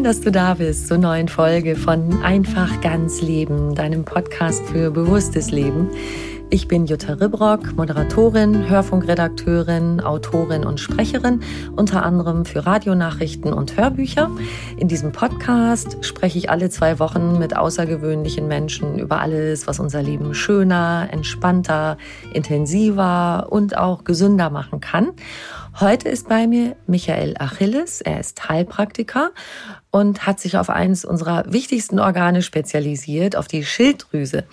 Schön, dass du da bist zur neuen Folge von Einfach ganz Leben, deinem Podcast für bewusstes Leben. Ich bin Jutta Ribrock, Moderatorin, Hörfunkredakteurin, Autorin und Sprecherin, unter anderem für Radionachrichten und Hörbücher. In diesem Podcast spreche ich alle zwei Wochen mit außergewöhnlichen Menschen über alles, was unser Leben schöner, entspannter, intensiver und auch gesünder machen kann. Heute ist bei mir Michael Achilles. Er ist Heilpraktiker und hat sich auf eines unserer wichtigsten Organe spezialisiert, auf die Schilddrüse.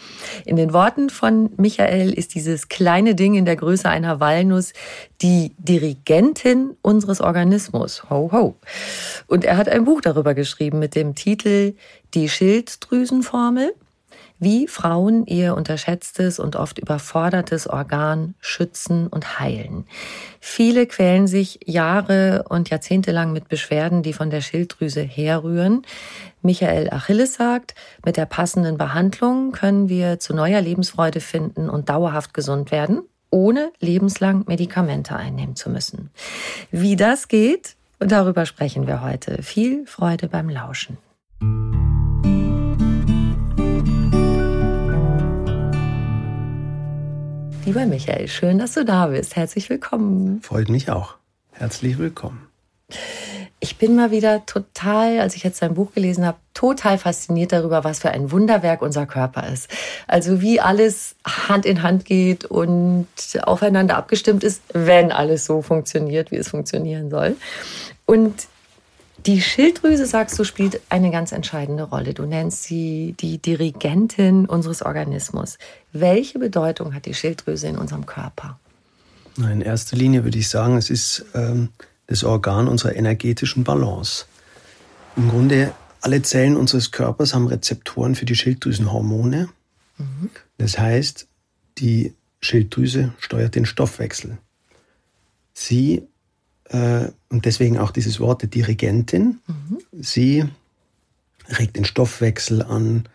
In den Worten von Michael ist dieses kleine Ding in der Größe einer Walnuss die Dirigentin unseres Organismus. Ho, ho. Und er hat ein Buch darüber geschrieben mit dem Titel Die Schilddrüsenformel wie Frauen ihr unterschätztes und oft überfordertes Organ schützen und heilen. Viele quälen sich Jahre und Jahrzehnte lang mit Beschwerden, die von der Schilddrüse herrühren. Michael Achilles sagt, mit der passenden Behandlung können wir zu neuer Lebensfreude finden und dauerhaft gesund werden, ohne lebenslang Medikamente einnehmen zu müssen. Wie das geht, darüber sprechen wir heute. Viel Freude beim Lauschen. Lieber Michael, schön, dass du da bist. Herzlich willkommen. Freut mich auch. Herzlich willkommen. Ich bin mal wieder total, als ich jetzt dein Buch gelesen habe, total fasziniert darüber, was für ein Wunderwerk unser Körper ist. Also wie alles Hand in Hand geht und aufeinander abgestimmt ist, wenn alles so funktioniert, wie es funktionieren soll. Und die Schilddrüse, sagst du, spielt eine ganz entscheidende Rolle. Du nennst sie die Dirigentin unseres Organismus. Welche Bedeutung hat die Schilddrüse in unserem Körper? In erster Linie würde ich sagen, es ist ähm, das Organ unserer energetischen Balance. Im Grunde alle Zellen unseres Körpers haben Rezeptoren für die Schilddrüsenhormone. Mhm. Das heißt, die Schilddrüse steuert den Stoffwechsel. Sie äh, und deswegen auch dieses Wort der Dirigentin. Mhm. Sie regt den Stoffwechsel an,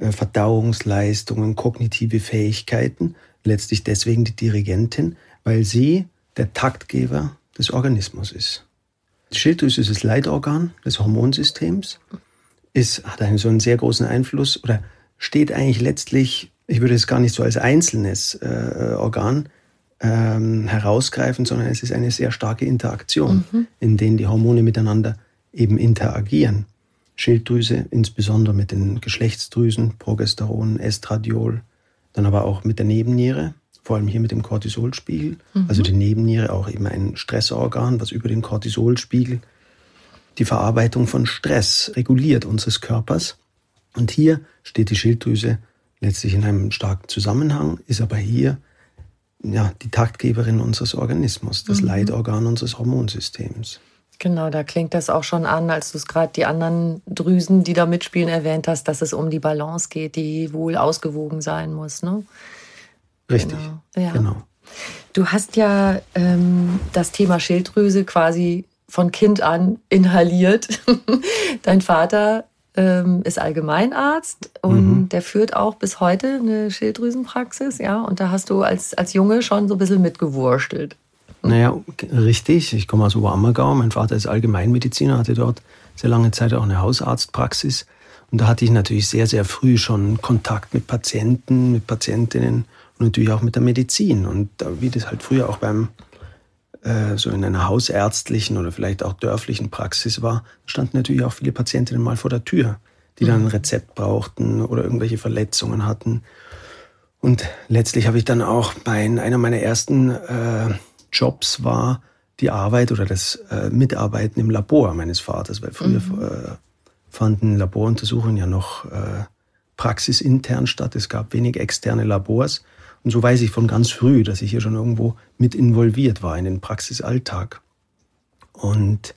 äh, Verdauungsleistungen, kognitive Fähigkeiten. Letztlich deswegen die Dirigentin, weil sie der Taktgeber des Organismus ist. Die Schilddrüse ist das Leitorgan des Hormonsystems, ist, hat einen so einen sehr großen Einfluss oder steht eigentlich letztlich, ich würde es gar nicht so als einzelnes äh, Organ ähm, herausgreifen, sondern es ist eine sehr starke Interaktion, mhm. in denen die Hormone miteinander eben interagieren. Schilddrüse, insbesondere mit den Geschlechtsdrüsen, Progesteron, Estradiol, dann aber auch mit der Nebenniere, vor allem hier mit dem Cortisolspiegel. Mhm. Also die Nebenniere auch eben ein Stressorgan, was über den Cortisolspiegel die Verarbeitung von Stress reguliert unseres Körpers. Und hier steht die Schilddrüse letztlich in einem starken Zusammenhang, ist aber hier ja, die Taktgeberin unseres Organismus, das mhm. Leitorgan unseres Hormonsystems. Genau, da klingt das auch schon an, als du es gerade die anderen Drüsen, die da mitspielen, erwähnt hast, dass es um die Balance geht, die wohl ausgewogen sein muss. Ne? Richtig, genau. Ja. genau. Du hast ja ähm, das Thema Schilddrüse quasi von Kind an inhaliert. Dein Vater ähm, ist Allgemeinarzt und mhm. der führt auch bis heute eine Schilddrüsenpraxis, ja. Und da hast du als, als Junge schon so ein bisschen mitgewurstelt. Naja, richtig. Ich komme aus Oberammergau. Mein Vater ist Allgemeinmediziner, hatte dort sehr lange Zeit auch eine Hausarztpraxis. Und da hatte ich natürlich sehr, sehr früh schon Kontakt mit Patienten, mit Patientinnen und natürlich auch mit der Medizin. Und wie das halt früher auch beim so in einer hausärztlichen oder vielleicht auch dörflichen Praxis war, standen natürlich auch viele Patientinnen mal vor der Tür, die dann ein mhm. Rezept brauchten oder irgendwelche Verletzungen hatten. Und letztlich habe ich dann auch bei einer meiner ersten äh, Jobs war die Arbeit oder das äh, Mitarbeiten im Labor meines Vaters, weil früher mhm. äh, fanden Laboruntersuchungen ja noch äh, praxisintern statt. Es gab wenig externe Labors. Und so weiß ich von ganz früh, dass ich hier schon irgendwo mit involviert war in den Praxisalltag. Und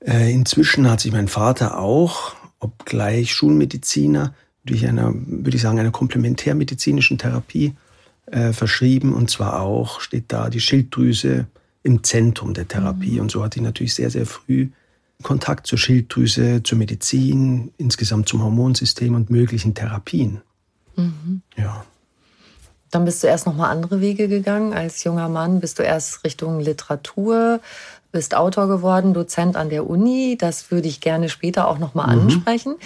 äh, inzwischen hat sich mein Vater auch, obgleich Schulmediziner, durch einer, würde ich sagen, einer komplementärmedizinischen Therapie äh, verschrieben. Und zwar auch steht da die Schilddrüse im Zentrum der Therapie. Mhm. Und so hatte ich natürlich sehr, sehr früh Kontakt zur Schilddrüse, zur Medizin, insgesamt zum Hormonsystem und möglichen Therapien. Mhm. Ja. Dann bist du erst noch mal andere Wege gegangen als junger Mann. Bist du erst Richtung Literatur bist Autor geworden, Dozent an der Uni. Das würde ich gerne später auch nochmal mhm. ansprechen.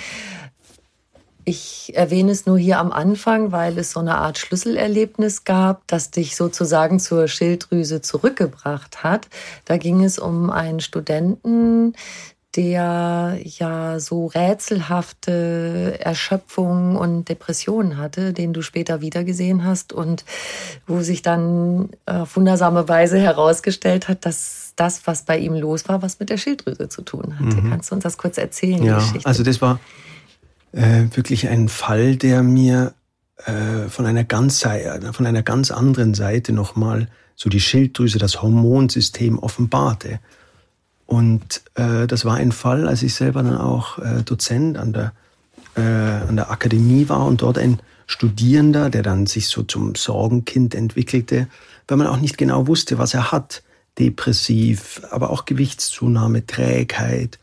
Ich erwähne es nur hier am Anfang, weil es so eine Art Schlüsselerlebnis gab, das dich sozusagen zur Schilddrüse zurückgebracht hat. Da ging es um einen Studenten, der ja so rätselhafte Erschöpfung und Depressionen hatte, den du später wiedergesehen hast und wo sich dann auf wundersame Weise herausgestellt hat, dass das, was bei ihm los war, was mit der Schilddrüse zu tun hatte. Mhm. Kannst du uns das kurz erzählen? Ja, also das war äh, wirklich ein Fall, der mir äh, von einer ganz von einer ganz anderen Seite nochmal so die Schilddrüse, das Hormonsystem offenbarte. Und äh, das war ein Fall, als ich selber dann auch äh, Dozent an der, äh, an der Akademie war und dort ein Studierender, der dann sich so zum Sorgenkind entwickelte, weil man auch nicht genau wusste, was er hat. Depressiv, aber auch Gewichtszunahme, Trägheit.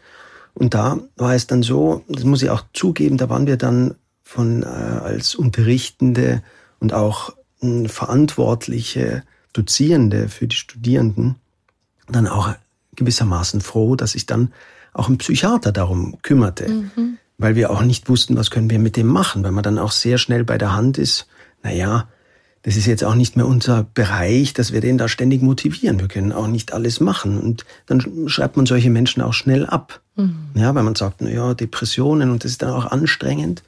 Und da war es dann so, das muss ich auch zugeben, da waren wir dann von äh, als Unterrichtende und auch äh, verantwortliche Dozierende für die Studierenden dann auch gewissermaßen froh, dass sich dann auch ein Psychiater darum kümmerte, mhm. weil wir auch nicht wussten, was können wir mit dem machen, weil man dann auch sehr schnell bei der Hand ist, naja, das ist jetzt auch nicht mehr unser Bereich, dass wir den da ständig motivieren. Wir können auch nicht alles machen. Und dann schreibt man solche Menschen auch schnell ab. Mhm. Ja, weil man sagt, naja, Depressionen und das ist dann auch anstrengend.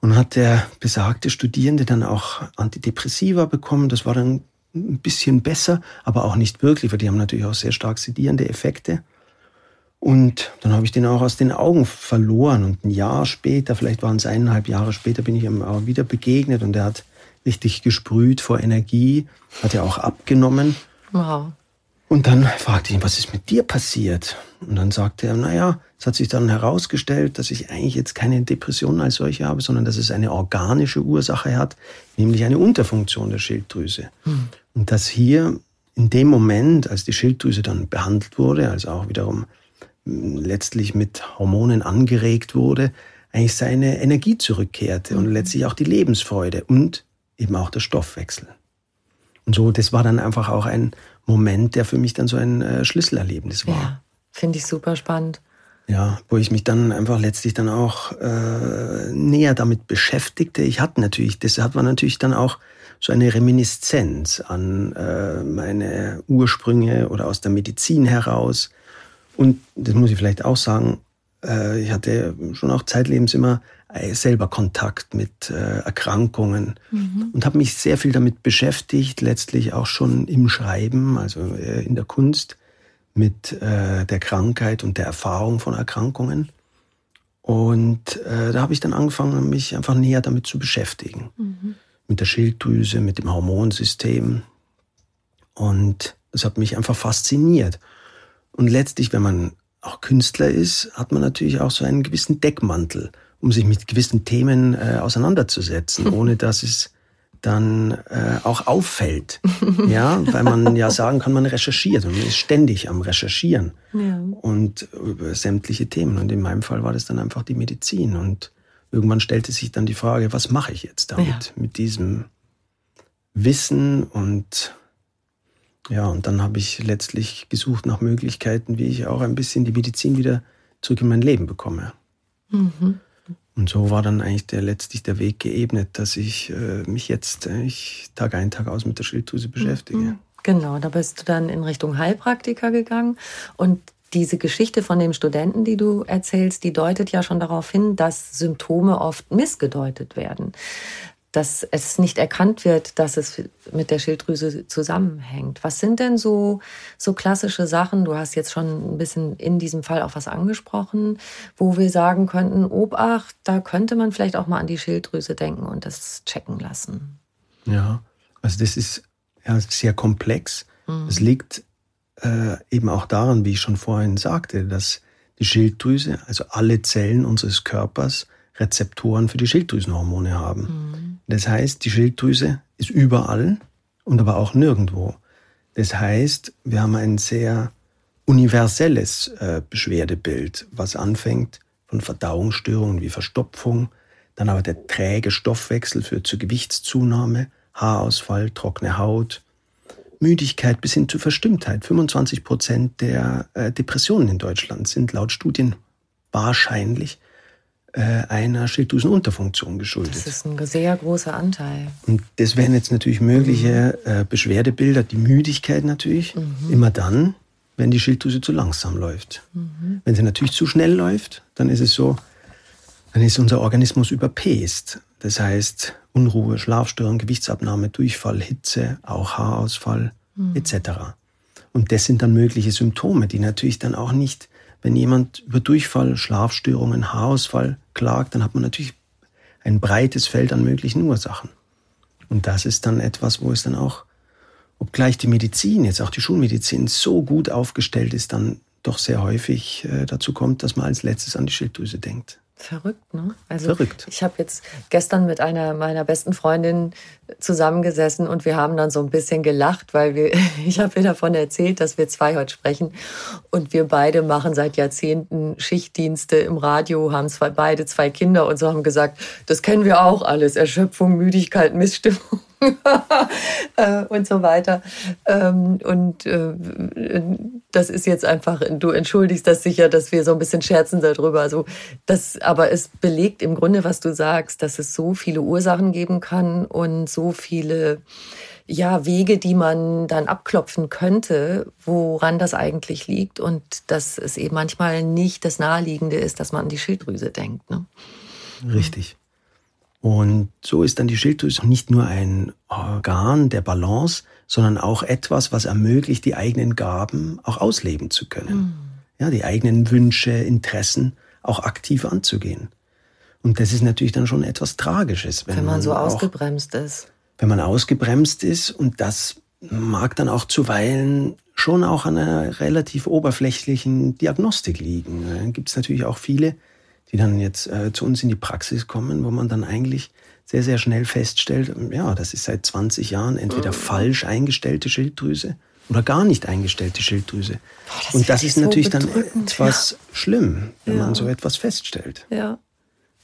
Und hat der besagte Studierende dann auch Antidepressiva bekommen. Das war dann ein bisschen besser, aber auch nicht wirklich, weil die haben natürlich auch sehr stark sedierende Effekte. Und dann habe ich den auch aus den Augen verloren. Und ein Jahr später, vielleicht waren es eineinhalb Jahre später, bin ich ihm auch wieder begegnet und er hat richtig gesprüht vor Energie, hat ja auch abgenommen. Wow. Und dann fragte ich ihn, was ist mit dir passiert? Und dann sagte er, naja, es hat sich dann herausgestellt, dass ich eigentlich jetzt keine Depression als solche habe, sondern dass es eine organische Ursache hat, nämlich eine Unterfunktion der Schilddrüse. Hm. Und dass hier in dem Moment, als die Schilddrüse dann behandelt wurde, also auch wiederum hm, letztlich mit Hormonen angeregt wurde, eigentlich seine Energie zurückkehrte und hm. letztlich auch die Lebensfreude und eben auch der Stoffwechsel. Und so, das war dann einfach auch ein Moment, der für mich dann so ein äh, Schlüsselerlebnis war. Ja, finde ich super spannend. Ja, wo ich mich dann einfach letztlich dann auch äh, näher damit beschäftigte. Ich hatte natürlich, das hat man natürlich dann auch so eine Reminiszenz an äh, meine Ursprünge oder aus der Medizin heraus. Und das muss ich vielleicht auch sagen, äh, ich hatte schon auch zeitlebens immer äh, selber Kontakt mit äh, Erkrankungen mhm. und habe mich sehr viel damit beschäftigt, letztlich auch schon im Schreiben, also in der Kunst, mit der Krankheit und der Erfahrung von Erkrankungen. Und da habe ich dann angefangen, mich einfach näher damit zu beschäftigen. Mhm mit der Schilddrüse, mit dem Hormonsystem. Und es hat mich einfach fasziniert. Und letztlich, wenn man auch Künstler ist, hat man natürlich auch so einen gewissen Deckmantel, um sich mit gewissen Themen äh, auseinanderzusetzen, ohne dass es dann äh, auch auffällt. ja, weil man ja sagen kann, man recherchiert und man ist ständig am Recherchieren ja. und über sämtliche Themen. Und in meinem Fall war das dann einfach die Medizin. Und irgendwann stellte sich dann die Frage, was mache ich jetzt damit, ja. mit diesem Wissen und ja, und dann habe ich letztlich gesucht nach Möglichkeiten, wie ich auch ein bisschen die Medizin wieder zurück in mein Leben bekomme. Mhm. Und so war dann eigentlich der, letztlich der Weg geebnet, dass ich äh, mich jetzt äh, ich, Tag ein, Tag aus mit der Schilddrüse beschäftige. Mhm. Genau, da bist du dann in Richtung Heilpraktiker gegangen und diese Geschichte von dem Studenten, die du erzählst, die deutet ja schon darauf hin, dass Symptome oft missgedeutet werden. Dass es nicht erkannt wird, dass es mit der Schilddrüse zusammenhängt. Was sind denn so, so klassische Sachen? Du hast jetzt schon ein bisschen in diesem Fall auch was angesprochen, wo wir sagen könnten, Obacht, da könnte man vielleicht auch mal an die Schilddrüse denken und das checken lassen. Ja, also das ist ja sehr komplex. Mhm. Es liegt äh, eben auch daran, wie ich schon vorhin sagte, dass die Schilddrüse, also alle Zellen unseres Körpers, Rezeptoren für die Schilddrüsenhormone haben. Mhm. Das heißt, die Schilddrüse ist überall und aber auch nirgendwo. Das heißt, wir haben ein sehr universelles äh, Beschwerdebild, was anfängt von Verdauungsstörungen wie Verstopfung, dann aber der träge Stoffwechsel führt zur Gewichtszunahme, Haarausfall, trockene Haut, Müdigkeit bis hin zu Verstimmtheit. 25 Prozent der äh, Depressionen in Deutschland sind laut Studien wahrscheinlich äh, einer Schilddrüsenunterfunktion geschuldet. Das ist ein sehr großer Anteil. Und das wären jetzt natürlich mögliche äh, Beschwerdebilder, die Müdigkeit natürlich, mhm. immer dann, wenn die Schilddrüse zu langsam läuft. Mhm. Wenn sie natürlich zu schnell läuft, dann ist es so, dann ist unser Organismus überpest. Das heißt Unruhe, Schlafstörung, Gewichtsabnahme, Durchfall, Hitze, auch Haarausfall mhm. etc. Und das sind dann mögliche Symptome, die natürlich dann auch nicht, wenn jemand über Durchfall, Schlafstörungen, Haarausfall klagt, dann hat man natürlich ein breites Feld an möglichen Ursachen. Und das ist dann etwas, wo es dann auch, obgleich die Medizin, jetzt auch die Schulmedizin, so gut aufgestellt ist, dann doch sehr häufig äh, dazu kommt, dass man als letztes an die Schilddrüse denkt. Verrückt, ne? Also Verrückt. ich habe jetzt gestern mit einer meiner besten Freundinnen zusammengesessen und wir haben dann so ein bisschen gelacht, weil wir, ich habe ihr davon erzählt, dass wir zwei heute sprechen und wir beide machen seit Jahrzehnten Schichtdienste im Radio, haben zwei, beide zwei Kinder und so haben gesagt, das kennen wir auch alles, Erschöpfung, Müdigkeit, Missstimmung. Äh, und so weiter. Ähm, und äh, das ist jetzt einfach, du entschuldigst das sicher, dass wir so ein bisschen scherzen darüber. Also das, aber es belegt im Grunde, was du sagst, dass es so viele Ursachen geben kann und so viele ja, Wege, die man dann abklopfen könnte, woran das eigentlich liegt und dass es eben manchmal nicht das Naheliegende ist, dass man an die Schilddrüse denkt. Ne? Richtig. Und so ist dann die Schilddrüse nicht nur ein Organ der Balance, sondern auch etwas, was ermöglicht, die eigenen Gaben auch ausleben zu können. Mhm. Ja, die eigenen Wünsche, Interessen auch aktiv anzugehen. Und das ist natürlich dann schon etwas Tragisches. Wenn, wenn man, man so auch, ausgebremst ist. Wenn man ausgebremst ist und das mag dann auch zuweilen schon auch an einer relativ oberflächlichen Diagnostik liegen. Dann gibt es natürlich auch viele, die dann jetzt äh, zu uns in die Praxis kommen, wo man dann eigentlich sehr, sehr schnell feststellt, ja, das ist seit 20 Jahren entweder mhm. falsch eingestellte Schilddrüse oder gar nicht eingestellte Schilddrüse. Boah, das Und das ist natürlich dann etwas ja. schlimm, wenn ja. man so etwas feststellt. Ja.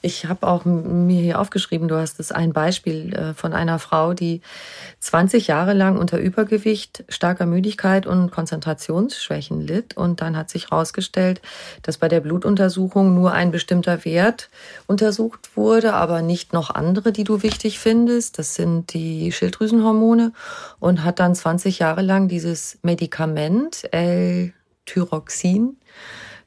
Ich habe auch mir hier aufgeschrieben, du hast es ein Beispiel äh, von einer Frau, die 20 Jahre lang unter Übergewicht, starker Müdigkeit und Konzentrationsschwächen litt. Und dann hat sich herausgestellt, dass bei der Blutuntersuchung nur ein bestimmter Wert untersucht wurde, aber nicht noch andere, die du wichtig findest. Das sind die Schilddrüsenhormone. Und hat dann 20 Jahre lang dieses Medikament L-Tyroxin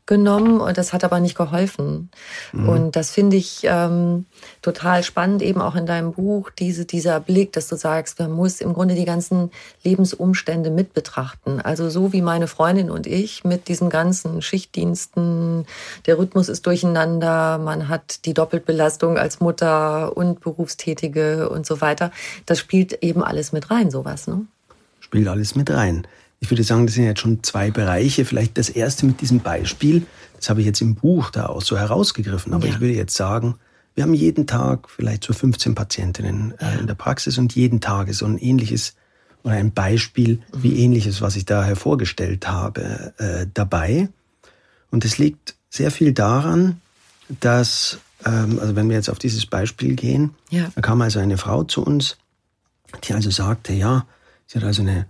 genommen und das hat aber nicht geholfen. Mhm. Und das finde ich ähm, total spannend, eben auch in deinem Buch, diese, dieser Blick, dass du sagst, man muss im Grunde die ganzen Lebensumstände mit betrachten. Also so wie meine Freundin und ich mit diesen ganzen Schichtdiensten, der Rhythmus ist durcheinander, man hat die Doppelbelastung als Mutter und Berufstätige und so weiter. Das spielt eben alles mit rein, sowas, ne? Spielt alles mit rein. Ich würde sagen, das sind jetzt schon zwei Bereiche. Vielleicht das erste mit diesem Beispiel. Das habe ich jetzt im Buch da auch so herausgegriffen. Aber ja. ich würde jetzt sagen, wir haben jeden Tag vielleicht so 15 Patientinnen äh, ja. in der Praxis und jeden Tag ist so ein ähnliches oder ein Beispiel wie mhm. ähnliches, was ich da hervorgestellt habe, äh, dabei. Und es liegt sehr viel daran, dass, ähm, also wenn wir jetzt auf dieses Beispiel gehen, ja. da kam also eine Frau zu uns, die also sagte, ja, sie hat also eine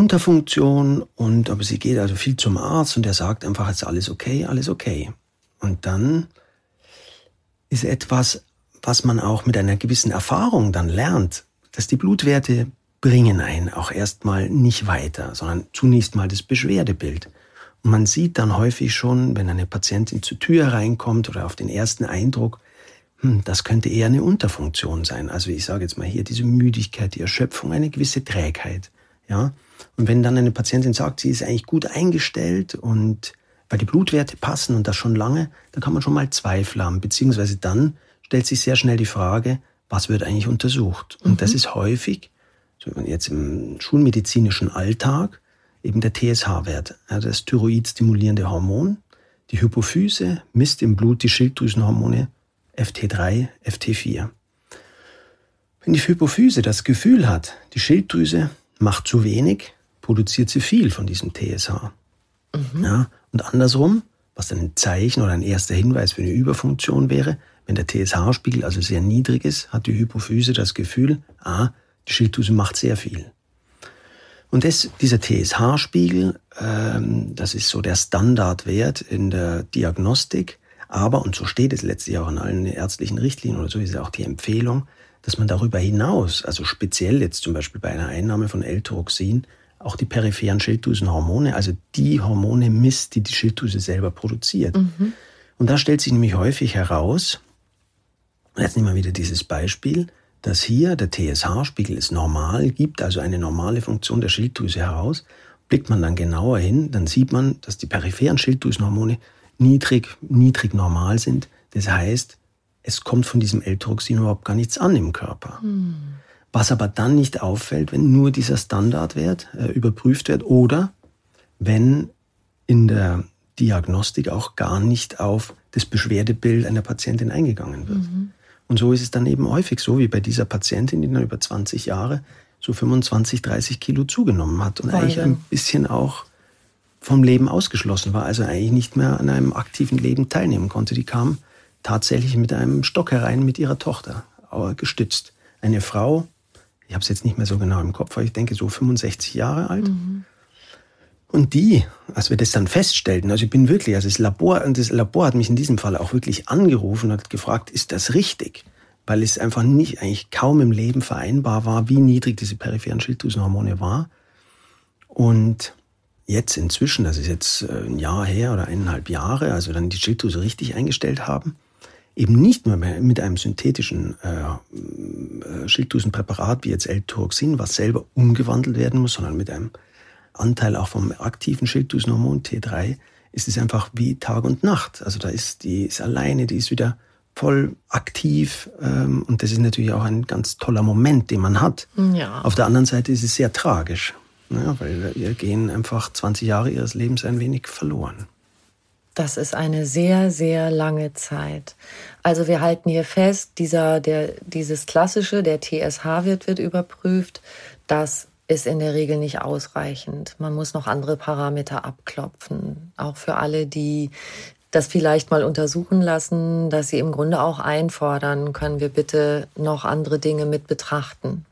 Unterfunktion und aber sie geht also viel zum Arzt und der sagt einfach, ist alles okay, alles okay. Und dann ist etwas, was man auch mit einer gewissen Erfahrung dann lernt, dass die Blutwerte bringen einen auch erstmal nicht weiter, sondern zunächst mal das Beschwerdebild. Und man sieht dann häufig schon, wenn eine Patientin zur Tür reinkommt oder auf den ersten Eindruck, hm, das könnte eher eine Unterfunktion sein. Also ich sage jetzt mal hier diese Müdigkeit, die Erschöpfung, eine gewisse Trägheit. Ja, und wenn dann eine Patientin sagt, sie ist eigentlich gut eingestellt und weil die Blutwerte passen und das schon lange, dann kann man schon mal Zweifel haben, beziehungsweise dann stellt sich sehr schnell die Frage, was wird eigentlich untersucht? Und mhm. das ist häufig, so jetzt im schulmedizinischen Alltag, eben der TSH-Wert, also das Thyroid-stimulierende Hormon. Die Hypophyse misst im Blut die Schilddrüsenhormone FT3, FT4. Wenn die Hypophyse das Gefühl hat, die Schilddrüse macht zu wenig, produziert sie viel von diesem TSH. Mhm. Ja, und andersrum, was dann ein Zeichen oder ein erster Hinweis für eine Überfunktion wäre, wenn der TSH-Spiegel also sehr niedrig ist, hat die Hypophyse das Gefühl, ah, die Schilddrüse macht sehr viel. Und das, dieser TSH-Spiegel, ähm, das ist so der Standardwert in der Diagnostik. Aber, und so steht es letztlich auch in allen ärztlichen Richtlinien oder so ist ja auch die Empfehlung, dass man darüber hinaus, also speziell jetzt zum Beispiel bei einer Einnahme von L-Tyroxin, auch die peripheren Schilddrüsenhormone, also die Hormone misst, die die Schilddrüse selber produziert. Mhm. Und da stellt sich nämlich häufig heraus, jetzt nehmen wir wieder dieses Beispiel, dass hier der TSH-Spiegel ist normal, gibt also eine normale Funktion der Schilddrüse heraus. Blickt man dann genauer hin, dann sieht man, dass die peripheren Schilddrüsenhormone niedrig, niedrig normal sind. Das heißt, es kommt von diesem L-Tyroxin überhaupt gar nichts an im Körper. Hm. Was aber dann nicht auffällt, wenn nur dieser Standardwert äh, überprüft wird oder wenn in der Diagnostik auch gar nicht auf das Beschwerdebild einer Patientin eingegangen wird. Mhm. Und so ist es dann eben häufig so, wie bei dieser Patientin, die dann über 20 Jahre so 25, 30 Kilo zugenommen hat und Wahnsinn. eigentlich ein bisschen auch vom Leben ausgeschlossen war, also eigentlich nicht mehr an einem aktiven Leben teilnehmen konnte. Die kam tatsächlich mit einem Stock herein mit ihrer Tochter, aber gestützt. Eine Frau, ich habe es jetzt nicht mehr so genau im Kopf, aber ich denke so 65 Jahre alt. Mhm. Und die, als wir das dann feststellten, also ich bin wirklich, also das Labor, das Labor hat mich in diesem Fall auch wirklich angerufen und hat gefragt, ist das richtig? Weil es einfach nicht, eigentlich kaum im Leben vereinbar war, wie niedrig diese peripheren Schilddrüsenhormone war. Und jetzt inzwischen, das ist jetzt äh, ein Jahr her oder eineinhalb Jahre, also dann die Schilddrüse richtig eingestellt haben, eben nicht nur mit einem synthetischen äh, äh Schilddrüsenpräparat wie jetzt L-Tyroxin, was selber umgewandelt werden muss, sondern mit einem Anteil auch vom aktiven Schilddrüsenhormon T3 ist es einfach wie Tag und Nacht. Also da ist die ist alleine, die ist wieder voll aktiv ähm, und das ist natürlich auch ein ganz toller Moment, den man hat. Ja. Auf der anderen Seite ist es sehr tragisch, ne, weil ihr gehen einfach 20 Jahre ihres Lebens ein wenig verloren. Das ist eine sehr, sehr lange Zeit. Also wir halten hier fest, dieser, der, dieses klassische, der TSH-Wert wird überprüft. Das ist in der Regel nicht ausreichend. Man muss noch andere Parameter abklopfen. Auch für alle, die das vielleicht mal untersuchen lassen, dass sie im Grunde auch einfordern, können wir bitte noch andere Dinge mit betrachten.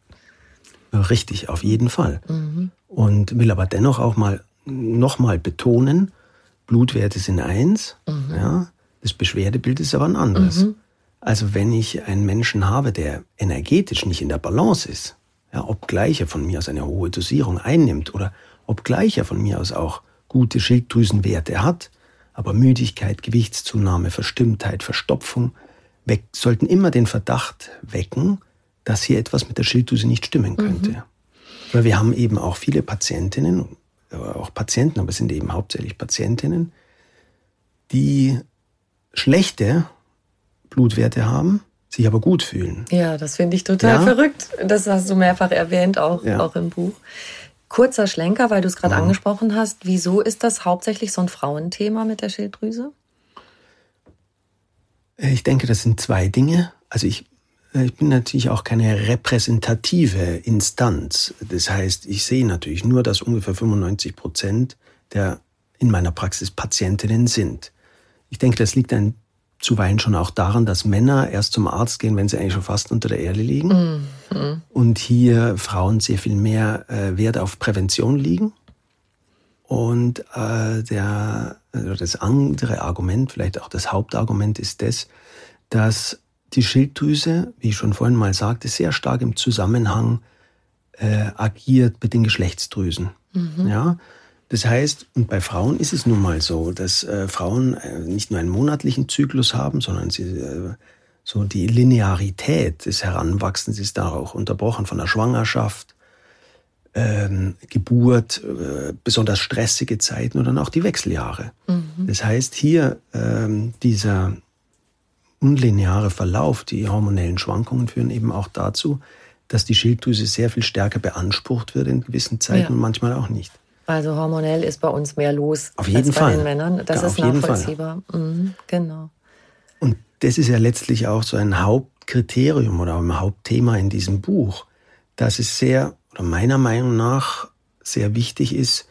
Richtig, auf jeden Fall. Mhm. Und will aber dennoch auch mal nochmal betonen, Blutwerte sind eins, mhm. ja, das Beschwerdebild ist aber ein anderes. Mhm. Also wenn ich einen Menschen habe, der energetisch nicht in der Balance ist, ja, obgleich er von mir aus eine hohe Dosierung einnimmt oder obgleich er von mir aus auch gute Schilddrüsenwerte hat, aber Müdigkeit, Gewichtszunahme, Verstimmtheit, Verstopfung weg, sollten immer den Verdacht wecken, dass hier etwas mit der Schilddrüse nicht stimmen könnte. Mhm. Weil wir haben eben auch viele Patientinnen, auch Patienten, aber es sind eben hauptsächlich Patientinnen, die schlechte Blutwerte haben, sich aber gut fühlen. Ja, das finde ich total ja? verrückt. Das hast du mehrfach erwähnt, auch, ja. auch im Buch. Kurzer Schlenker, weil du es gerade ja. angesprochen hast. Wieso ist das hauptsächlich so ein Frauenthema mit der Schilddrüse? Ich denke, das sind zwei Dinge. Also ich, ich bin natürlich auch keine repräsentative Instanz. Das heißt, ich sehe natürlich nur, dass ungefähr 95 Prozent der in meiner Praxis Patientinnen sind. Ich denke, das liegt ein zuweilen schon auch daran, dass Männer erst zum Arzt gehen, wenn sie eigentlich schon fast unter der Erde liegen. Mhm. Und hier Frauen sehr viel mehr äh, Wert auf Prävention liegen. Und äh, der, also das andere Argument, vielleicht auch das Hauptargument ist das, dass die Schilddrüse, wie ich schon vorhin mal sagte, sehr stark im Zusammenhang äh, agiert mit den Geschlechtsdrüsen. Mhm. Ja, das heißt, und bei Frauen ist es nun mal so, dass äh, Frauen äh, nicht nur einen monatlichen Zyklus haben, sondern sie, äh, so die Linearität des Heranwachsens ist da auch unterbrochen von der Schwangerschaft, ähm, Geburt, äh, besonders stressige Zeiten oder dann auch die Wechseljahre. Mhm. Das heißt, hier ähm, dieser unlineare Verlauf, die hormonellen Schwankungen führen eben auch dazu, dass die Schilddrüse sehr viel stärker beansprucht wird in gewissen Zeiten ja. und manchmal auch nicht. Also hormonell ist bei uns mehr los auf jeden als Fall. bei den Männern. Das ja, ist nachvollziehbar. Mhm, genau. Und das ist ja letztlich auch so ein Hauptkriterium oder ein Hauptthema in diesem Buch, dass es sehr, oder meiner Meinung nach, sehr wichtig ist,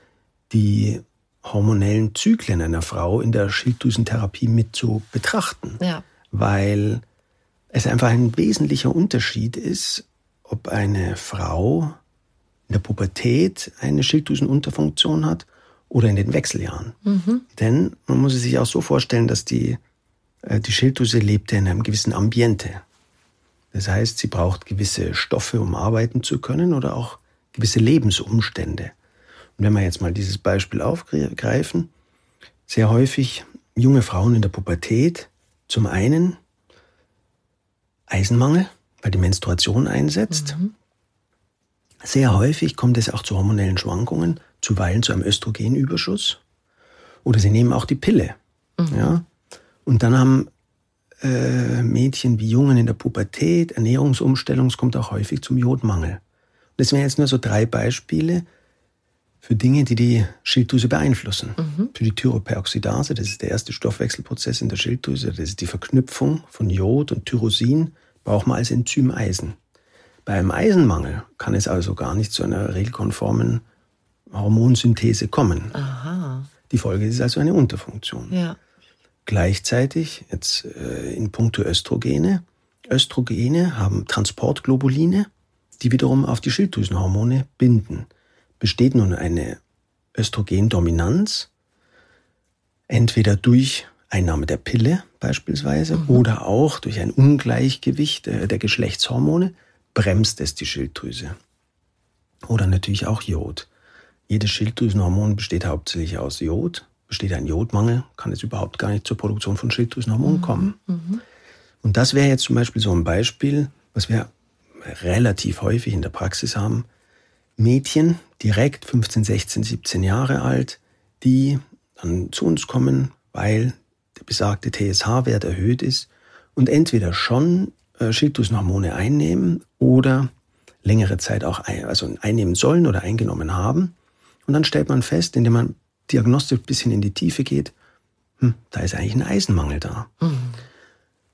die hormonellen Zyklen einer Frau in der Schilddrüsentherapie mit zu betrachten. Ja. Weil es einfach ein wesentlicher Unterschied ist, ob eine Frau in der Pubertät eine Schilddrüsenunterfunktion hat oder in den Wechseljahren. Mhm. Denn man muss es sich auch so vorstellen, dass die, äh, die Schilddrüse lebt in einem gewissen Ambiente. Das heißt, sie braucht gewisse Stoffe, um arbeiten zu können oder auch gewisse Lebensumstände. Und wenn wir jetzt mal dieses Beispiel aufgreifen, sehr häufig junge Frauen in der Pubertät, zum einen Eisenmangel, weil die Menstruation einsetzt. Mhm. Sehr häufig kommt es auch zu hormonellen Schwankungen, zuweilen zu einem Östrogenüberschuss. Oder sie nehmen auch die Pille. Mhm. Ja? Und dann haben äh, Mädchen wie Jungen in der Pubertät, Ernährungsumstellung, es kommt auch häufig zum Jodmangel. Das wären jetzt nur so drei Beispiele für Dinge, die die Schilddrüse beeinflussen. Mhm. Für die Thyroperoxidase, das ist der erste Stoffwechselprozess in der Schilddrüse, das ist die Verknüpfung von Jod und Tyrosin, braucht man als Enzym Eisen. Bei einem Eisenmangel kann es also gar nicht zu einer regelkonformen Hormonsynthese kommen. Aha. Die Folge ist also eine Unterfunktion. Ja. Gleichzeitig, jetzt äh, in puncto Östrogene, Östrogene haben Transportglobuline, die wiederum auf die Schilddrüsenhormone binden. Besteht nun eine Östrogendominanz, entweder durch Einnahme der Pille beispielsweise mhm. oder auch durch ein Ungleichgewicht äh, der Geschlechtshormone, bremst es die Schilddrüse. Oder natürlich auch Jod. Jedes Schilddrüsenhormon besteht hauptsächlich aus Jod besteht ein Jodmangel, kann es überhaupt gar nicht zur Produktion von Schilddrüsenhormonen mhm. kommen. Mhm. Und das wäre jetzt zum Beispiel so ein Beispiel, was wir relativ häufig in der Praxis haben. Mädchen, direkt 15, 16, 17 Jahre alt, die dann zu uns kommen, weil der besagte TSH-Wert erhöht ist und entweder schon äh, Schilddrüsenhormone einnehmen oder längere Zeit auch ein, also einnehmen sollen oder eingenommen haben. Und dann stellt man fest, indem man Diagnostik ein bisschen in die Tiefe geht, hm, da ist eigentlich ein Eisenmangel da. Mhm.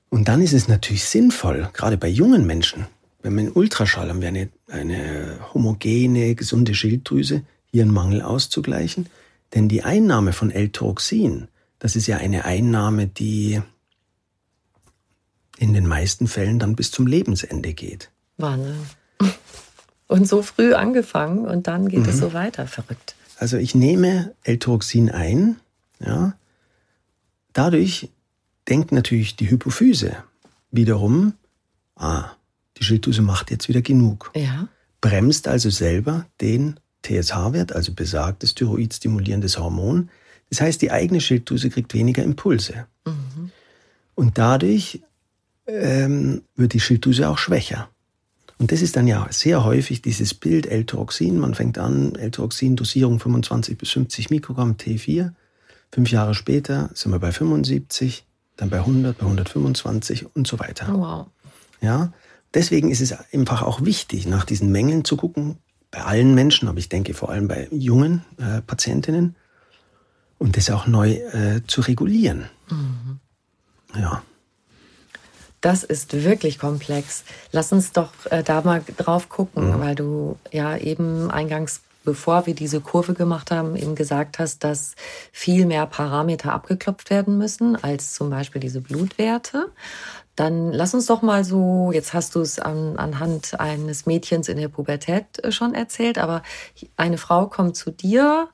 Und dann ist es natürlich sinnvoll, gerade bei jungen Menschen, wenn wir einen Ultraschall haben, wir eine, eine homogene, gesunde Schilddrüse, hier einen Mangel auszugleichen. Denn die Einnahme von L-Toroxin, das ist ja eine Einnahme, die in den meisten Fällen dann bis zum Lebensende geht. Wahnsinn. Und so früh angefangen und dann geht mhm. es so weiter. Verrückt. Also ich nehme L-Toroxin ein, ja. Dadurch denkt natürlich die Hypophyse wiederum, ah, die Schilddrüse macht jetzt wieder genug. Ja. Bremst also selber den TSH-Wert, also besagtes thyroidstimulierendes Hormon. Das heißt, die eigene Schilddrüse kriegt weniger Impulse. Mhm. Und dadurch ähm, wird die Schilddrüse auch schwächer. Und das ist dann ja sehr häufig dieses Bild L-Toroxin. Man fängt an, L-Toroxin, Dosierung 25 bis 50 Mikrogramm T4. Fünf Jahre später sind wir bei 75, dann bei 100, bei 125 und so weiter. Wow. Ja, deswegen ist es einfach auch wichtig, nach diesen Mängeln zu gucken, bei allen Menschen, aber ich denke vor allem bei jungen äh, Patientinnen, und das auch neu äh, zu regulieren. Mhm. Ja. Das ist wirklich komplex. Lass uns doch äh, da mal drauf gucken, mhm. weil du ja eben eingangs, bevor wir diese Kurve gemacht haben, eben gesagt hast, dass viel mehr Parameter abgeklopft werden müssen als zum Beispiel diese Blutwerte. Dann lass uns doch mal so, jetzt hast du es an, anhand eines Mädchens in der Pubertät äh, schon erzählt, aber eine Frau kommt zu dir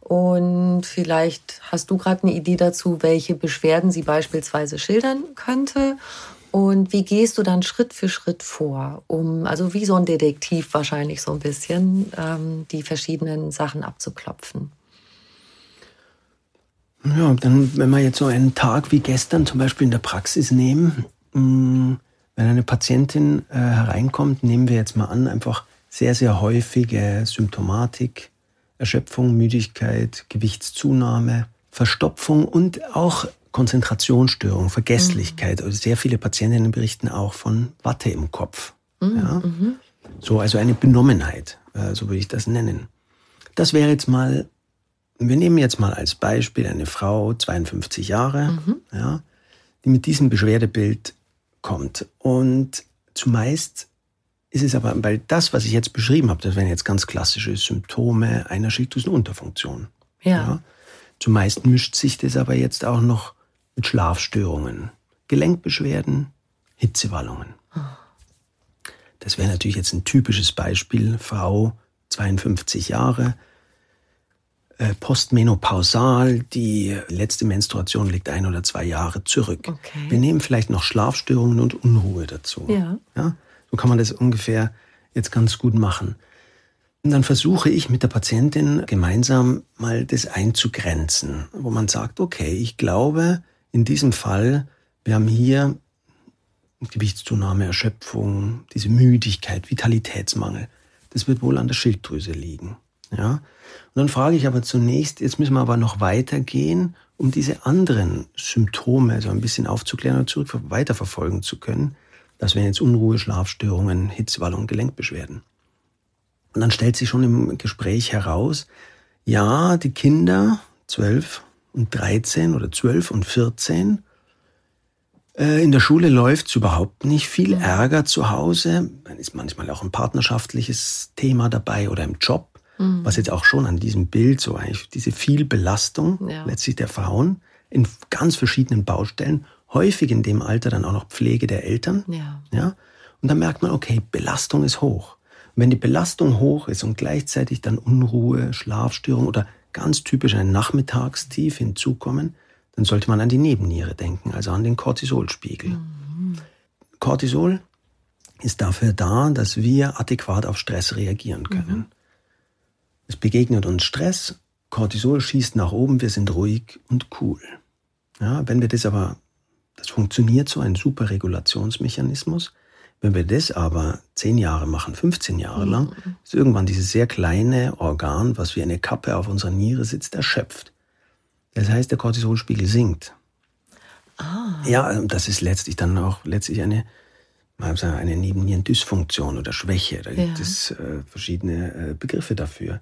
und vielleicht hast du gerade eine Idee dazu, welche Beschwerden sie beispielsweise schildern könnte und wie gehst du dann Schritt für Schritt vor, um, also wie so ein Detektiv wahrscheinlich so ein bisschen, ähm, die verschiedenen Sachen abzuklopfen? Ja, dann, wenn wir jetzt so einen Tag wie gestern zum Beispiel in der Praxis nehmen, wenn eine Patientin äh, hereinkommt, nehmen wir jetzt mal an, einfach sehr, sehr häufige Symptomatik, Erschöpfung, Müdigkeit, Gewichtszunahme, Verstopfung und auch Konzentrationsstörung, Vergesslichkeit. Mhm. Also sehr viele Patientinnen berichten auch von Watte im Kopf. Mhm. Ja? Mhm. So, also eine Benommenheit, äh, so würde ich das nennen. Das wäre jetzt mal, wir nehmen jetzt mal als Beispiel eine Frau, 52 Jahre, mhm. ja, die mit diesem Beschwerdebild kommt. Und zumeist ist es aber, weil das, was ich jetzt beschrieben habe, das wären jetzt ganz klassische Symptome einer Schilddrüsenunterfunktion. Ja. ja. Zumeist mischt sich das aber jetzt auch noch mit Schlafstörungen, Gelenkbeschwerden, Hitzewallungen. Das wäre natürlich jetzt ein typisches Beispiel, Frau 52 Jahre, postmenopausal, die letzte Menstruation liegt ein oder zwei Jahre zurück. Okay. Wir nehmen vielleicht noch Schlafstörungen und Unruhe dazu. Ja. ja. So kann man das ungefähr jetzt ganz gut machen. Und dann versuche ich mit der Patientin gemeinsam mal das einzugrenzen, wo man sagt, okay, ich glaube, in diesem Fall, wir haben hier Gewichtszunahme, Erschöpfung, diese Müdigkeit, Vitalitätsmangel. Das wird wohl an der Schilddrüse liegen. Ja? Und dann frage ich aber zunächst, jetzt müssen wir aber noch weitergehen, um diese anderen Symptome so ein bisschen aufzuklären und zurück weiterverfolgen zu können. Das wären jetzt Unruhe, Schlafstörungen, Hitzewallung, Gelenkbeschwerden. Und dann stellt sich schon im Gespräch heraus, ja, die Kinder, 12 und 13 oder 12 und 14, äh, in der Schule läuft es überhaupt nicht. Viel Ärger zu Hause. Dann ist manchmal auch ein partnerschaftliches Thema dabei oder im Job. Mhm. Was jetzt auch schon an diesem Bild so eigentlich diese viel Belastung ja. letztlich der Frauen in ganz verschiedenen Baustellen, häufig in dem Alter dann auch noch Pflege der Eltern. Ja. ja? Und dann merkt man, okay, Belastung ist hoch. Und wenn die Belastung hoch ist und gleichzeitig dann Unruhe, Schlafstörung oder ganz typisch ein Nachmittagstief hinzukommen, dann sollte man an die Nebenniere denken, also an den Cortisolspiegel. Mhm. Cortisol ist dafür da, dass wir adäquat auf Stress reagieren können. Mhm. Es begegnet uns Stress, Cortisol schießt nach oben, wir sind ruhig und cool. Ja, wenn wir das aber, das funktioniert so, ein super Regulationsmechanismus. Wenn wir das aber zehn Jahre machen, 15 Jahre lang, mhm. ist irgendwann dieses sehr kleine Organ, was wie eine Kappe auf unserer Niere sitzt, erschöpft. Das heißt, der Cortisolspiegel sinkt. Ah. Ja, das ist letztlich dann auch letztlich eine eine Nebennierendysfunktion oder Schwäche. Da gibt ja. es äh, verschiedene äh, Begriffe dafür.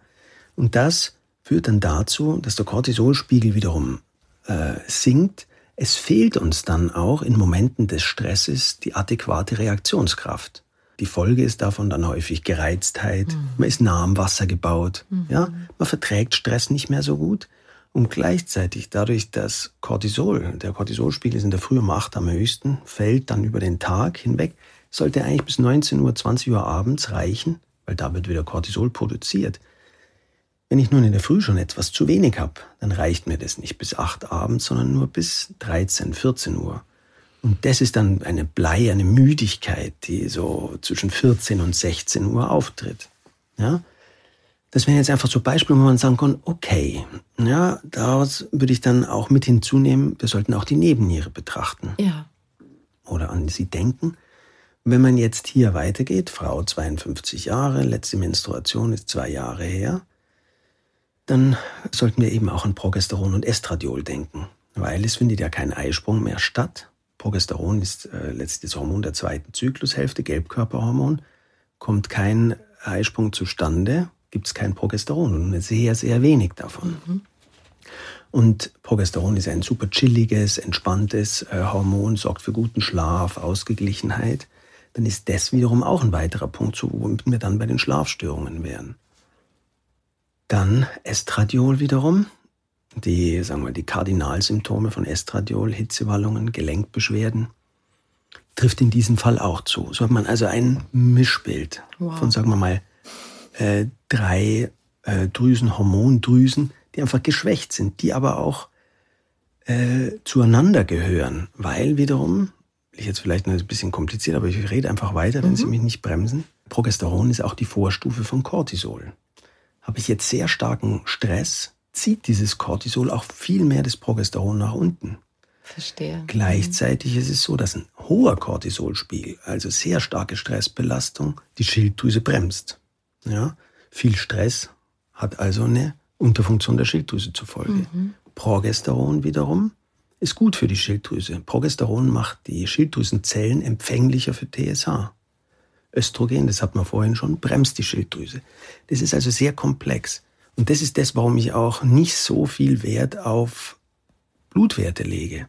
Und das führt dann dazu, dass der Cortisolspiegel wiederum äh, sinkt. Es fehlt uns dann auch in Momenten des Stresses die adäquate Reaktionskraft. Die Folge ist davon dann häufig Gereiztheit, mhm. man ist nah am Wasser gebaut, mhm. ja, man verträgt Stress nicht mehr so gut und gleichzeitig dadurch, dass Cortisol, der Cortisolspiegel ist in der Früh um 8 am höchsten, fällt dann über den Tag hinweg, sollte eigentlich bis 19 Uhr, 20 Uhr abends reichen, weil da wird wieder Cortisol produziert. Wenn ich nun in der Früh schon etwas zu wenig habe, dann reicht mir das nicht bis 8 abends, sondern nur bis 13, 14 Uhr. Und das ist dann eine Blei, eine Müdigkeit, die so zwischen 14 und 16 Uhr auftritt. Ja? Das wären jetzt einfach so Beispiele, wo man sagen kann, okay, ja, daraus würde ich dann auch mit hinzunehmen, wir sollten auch die Nebenniere betrachten. Ja. Oder an sie denken. Wenn man jetzt hier weitergeht, Frau 52 Jahre, letzte Menstruation ist zwei Jahre her, dann sollten wir eben auch an Progesteron und Estradiol denken, weil es findet ja kein Eisprung mehr statt. Progesteron ist äh, letztlich das Hormon der zweiten Zyklushälfte, Gelbkörperhormon. Kommt kein Eisprung zustande, gibt es kein Progesteron und sehr, sehr wenig davon. Mhm. Und Progesteron ist ein super chilliges, entspanntes äh, Hormon, sorgt für guten Schlaf, Ausgeglichenheit. Dann ist das wiederum auch ein weiterer Punkt, womit wir dann bei den Schlafstörungen wären. Dann Estradiol wiederum. Die, sagen wir, die Kardinalsymptome von Estradiol, Hitzewallungen, Gelenkbeschwerden, trifft in diesem Fall auch zu. So hat man also ein Mischbild wow. von, sagen wir mal, äh, drei äh, Drüsen, Hormondrüsen, die einfach geschwächt sind, die aber auch äh, zueinander gehören, weil wiederum, ich jetzt vielleicht ein bisschen kompliziert, aber ich rede einfach weiter, wenn mhm. Sie mich nicht bremsen. Progesteron ist auch die Vorstufe von Cortisol. Habe ich jetzt sehr starken Stress, zieht dieses Cortisol auch viel mehr das Progesteron nach unten. Verstehe. Gleichzeitig ist es so, dass ein hoher Cortisolspiegel, also sehr starke Stressbelastung, die Schilddrüse bremst. Ja? Viel Stress hat also eine Unterfunktion der Schilddrüse zur Folge. Mhm. Progesteron wiederum ist gut für die Schilddrüse. Progesteron macht die Schilddrüsenzellen empfänglicher für TSH. Östrogen, das hat man vorhin schon, bremst die Schilddrüse. Das ist also sehr komplex. Und das ist das, warum ich auch nicht so viel Wert auf Blutwerte lege.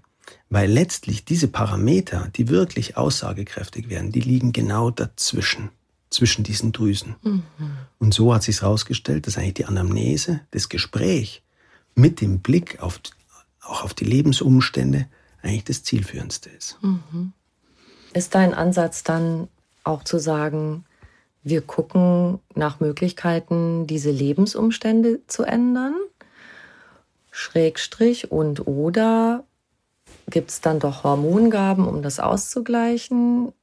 Weil letztlich diese Parameter, die wirklich aussagekräftig werden, die liegen genau dazwischen, zwischen diesen Drüsen. Mhm. Und so hat sich herausgestellt, dass eigentlich die Anamnese, das Gespräch mit dem Blick auf, auch auf die Lebensumstände eigentlich das zielführendste ist. Mhm. Ist dein Ansatz dann auch zu sagen, wir gucken nach Möglichkeiten, diese Lebensumstände zu ändern. Schrägstrich und oder gibt es dann doch Hormongaben, um das auszugleichen?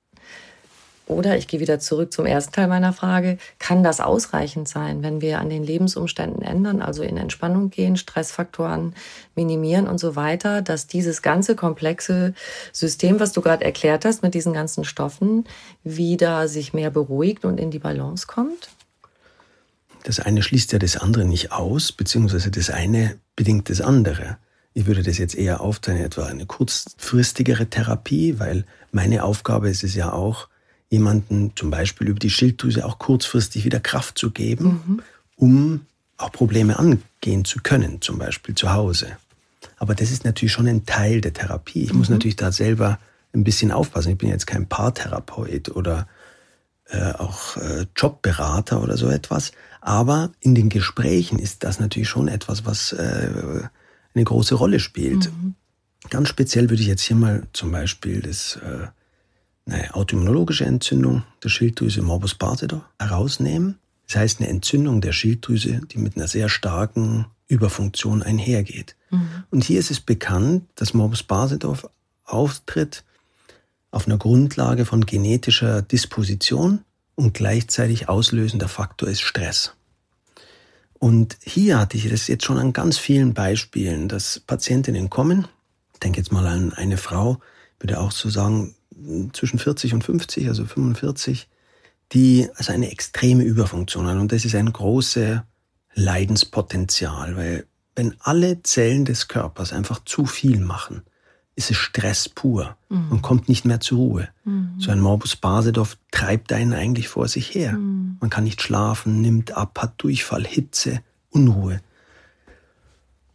Oder ich gehe wieder zurück zum ersten Teil meiner Frage, kann das ausreichend sein, wenn wir an den Lebensumständen ändern, also in Entspannung gehen, Stressfaktoren minimieren und so weiter, dass dieses ganze komplexe System, was du gerade erklärt hast, mit diesen ganzen Stoffen, wieder sich mehr beruhigt und in die Balance kommt? Das eine schließt ja das andere nicht aus, beziehungsweise das eine bedingt das andere. Ich würde das jetzt eher aufteilen, etwa eine kurzfristigere Therapie, weil meine Aufgabe ist es ja auch, jemanden zum Beispiel über die Schilddrüse auch kurzfristig wieder Kraft zu geben, mhm. um auch Probleme angehen zu können, zum Beispiel zu Hause. Aber das ist natürlich schon ein Teil der Therapie. Ich mhm. muss natürlich da selber ein bisschen aufpassen. Ich bin jetzt kein Paartherapeut oder äh, auch äh, Jobberater oder so etwas. Aber in den Gesprächen ist das natürlich schon etwas, was äh, eine große Rolle spielt. Mhm. Ganz speziell würde ich jetzt hier mal zum Beispiel das äh, eine autoimmunologische Entzündung der Schilddrüse Morbus Basedow herausnehmen. Das heißt eine Entzündung der Schilddrüse, die mit einer sehr starken Überfunktion einhergeht. Mhm. Und hier ist es bekannt, dass Morbus Basedow auftritt auf einer Grundlage von genetischer Disposition und gleichzeitig auslösender Faktor ist Stress. Und hier hatte ich das jetzt schon an ganz vielen Beispielen, dass Patientinnen kommen, ich denke jetzt mal an eine Frau, würde auch so sagen, zwischen 40 und 50, also 45, die also eine extreme Überfunktion haben. Und das ist ein großes Leidenspotenzial, weil wenn alle Zellen des Körpers einfach zu viel machen, ist es Stress pur mhm. und kommt nicht mehr zur Ruhe. Mhm. So ein Morbus Basedow treibt einen eigentlich vor sich her. Mhm. Man kann nicht schlafen, nimmt ab, hat Durchfall, Hitze, Unruhe.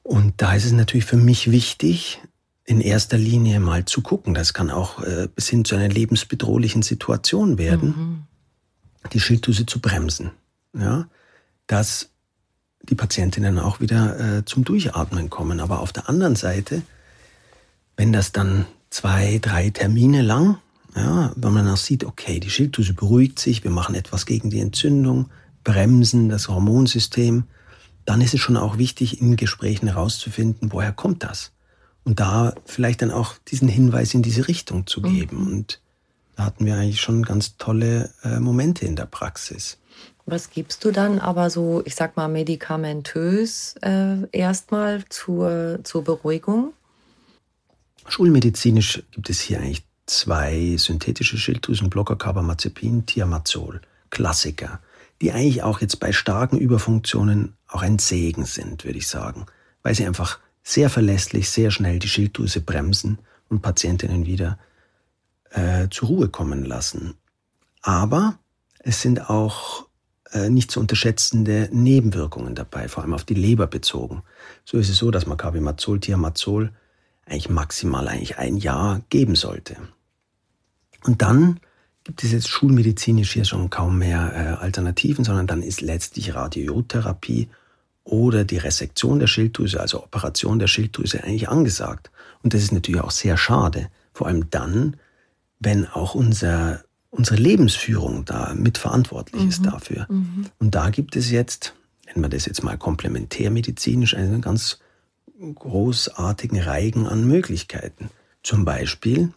Und da ist es natürlich für mich wichtig, in erster Linie mal zu gucken. Das kann auch äh, bis hin zu einer lebensbedrohlichen Situation werden, mhm. die Schilddrüse zu bremsen. Ja, dass die Patientinnen auch wieder äh, zum Durchatmen kommen. Aber auf der anderen Seite, wenn das dann zwei, drei Termine lang, ja, wenn man auch sieht, okay, die Schilddrüse beruhigt sich, wir machen etwas gegen die Entzündung, bremsen das Hormonsystem, dann ist es schon auch wichtig, in Gesprächen herauszufinden, woher kommt das? Und da vielleicht dann auch diesen Hinweis in diese Richtung zu mhm. geben. Mhm. Und da hatten wir eigentlich schon ganz tolle äh, Momente in der Praxis. Was gibst du dann aber so, ich sag mal, medikamentös äh, erstmal zur, zur Beruhigung? Schulmedizinisch gibt es hier eigentlich zwei synthetische Schilddrüsenblocker, Carbamazepin, Thiamazol, Klassiker, die eigentlich auch jetzt bei starken Überfunktionen auch ein Segen sind, würde ich sagen, weil sie einfach sehr verlässlich, sehr schnell die Schilddrüse bremsen und Patientinnen wieder äh, zur Ruhe kommen lassen. Aber es sind auch äh, nicht zu unterschätzende Nebenwirkungen dabei, vor allem auf die Leber bezogen. So ist es so, dass man Carbimazol, Thiamazol eigentlich maximal eigentlich ein Jahr geben sollte. Und dann gibt es jetzt schulmedizinisch hier schon kaum mehr äh, Alternativen, sondern dann ist letztlich Radiotherapie oder die Resektion der Schilddrüse, also Operation der Schilddrüse eigentlich angesagt. Und das ist natürlich auch sehr schade, vor allem dann, wenn auch unser, unsere Lebensführung da mitverantwortlich mhm. ist dafür. Mhm. Und da gibt es jetzt, nennen wir das jetzt mal komplementärmedizinisch, einen ganz großartigen Reigen an Möglichkeiten. Zum Beispiel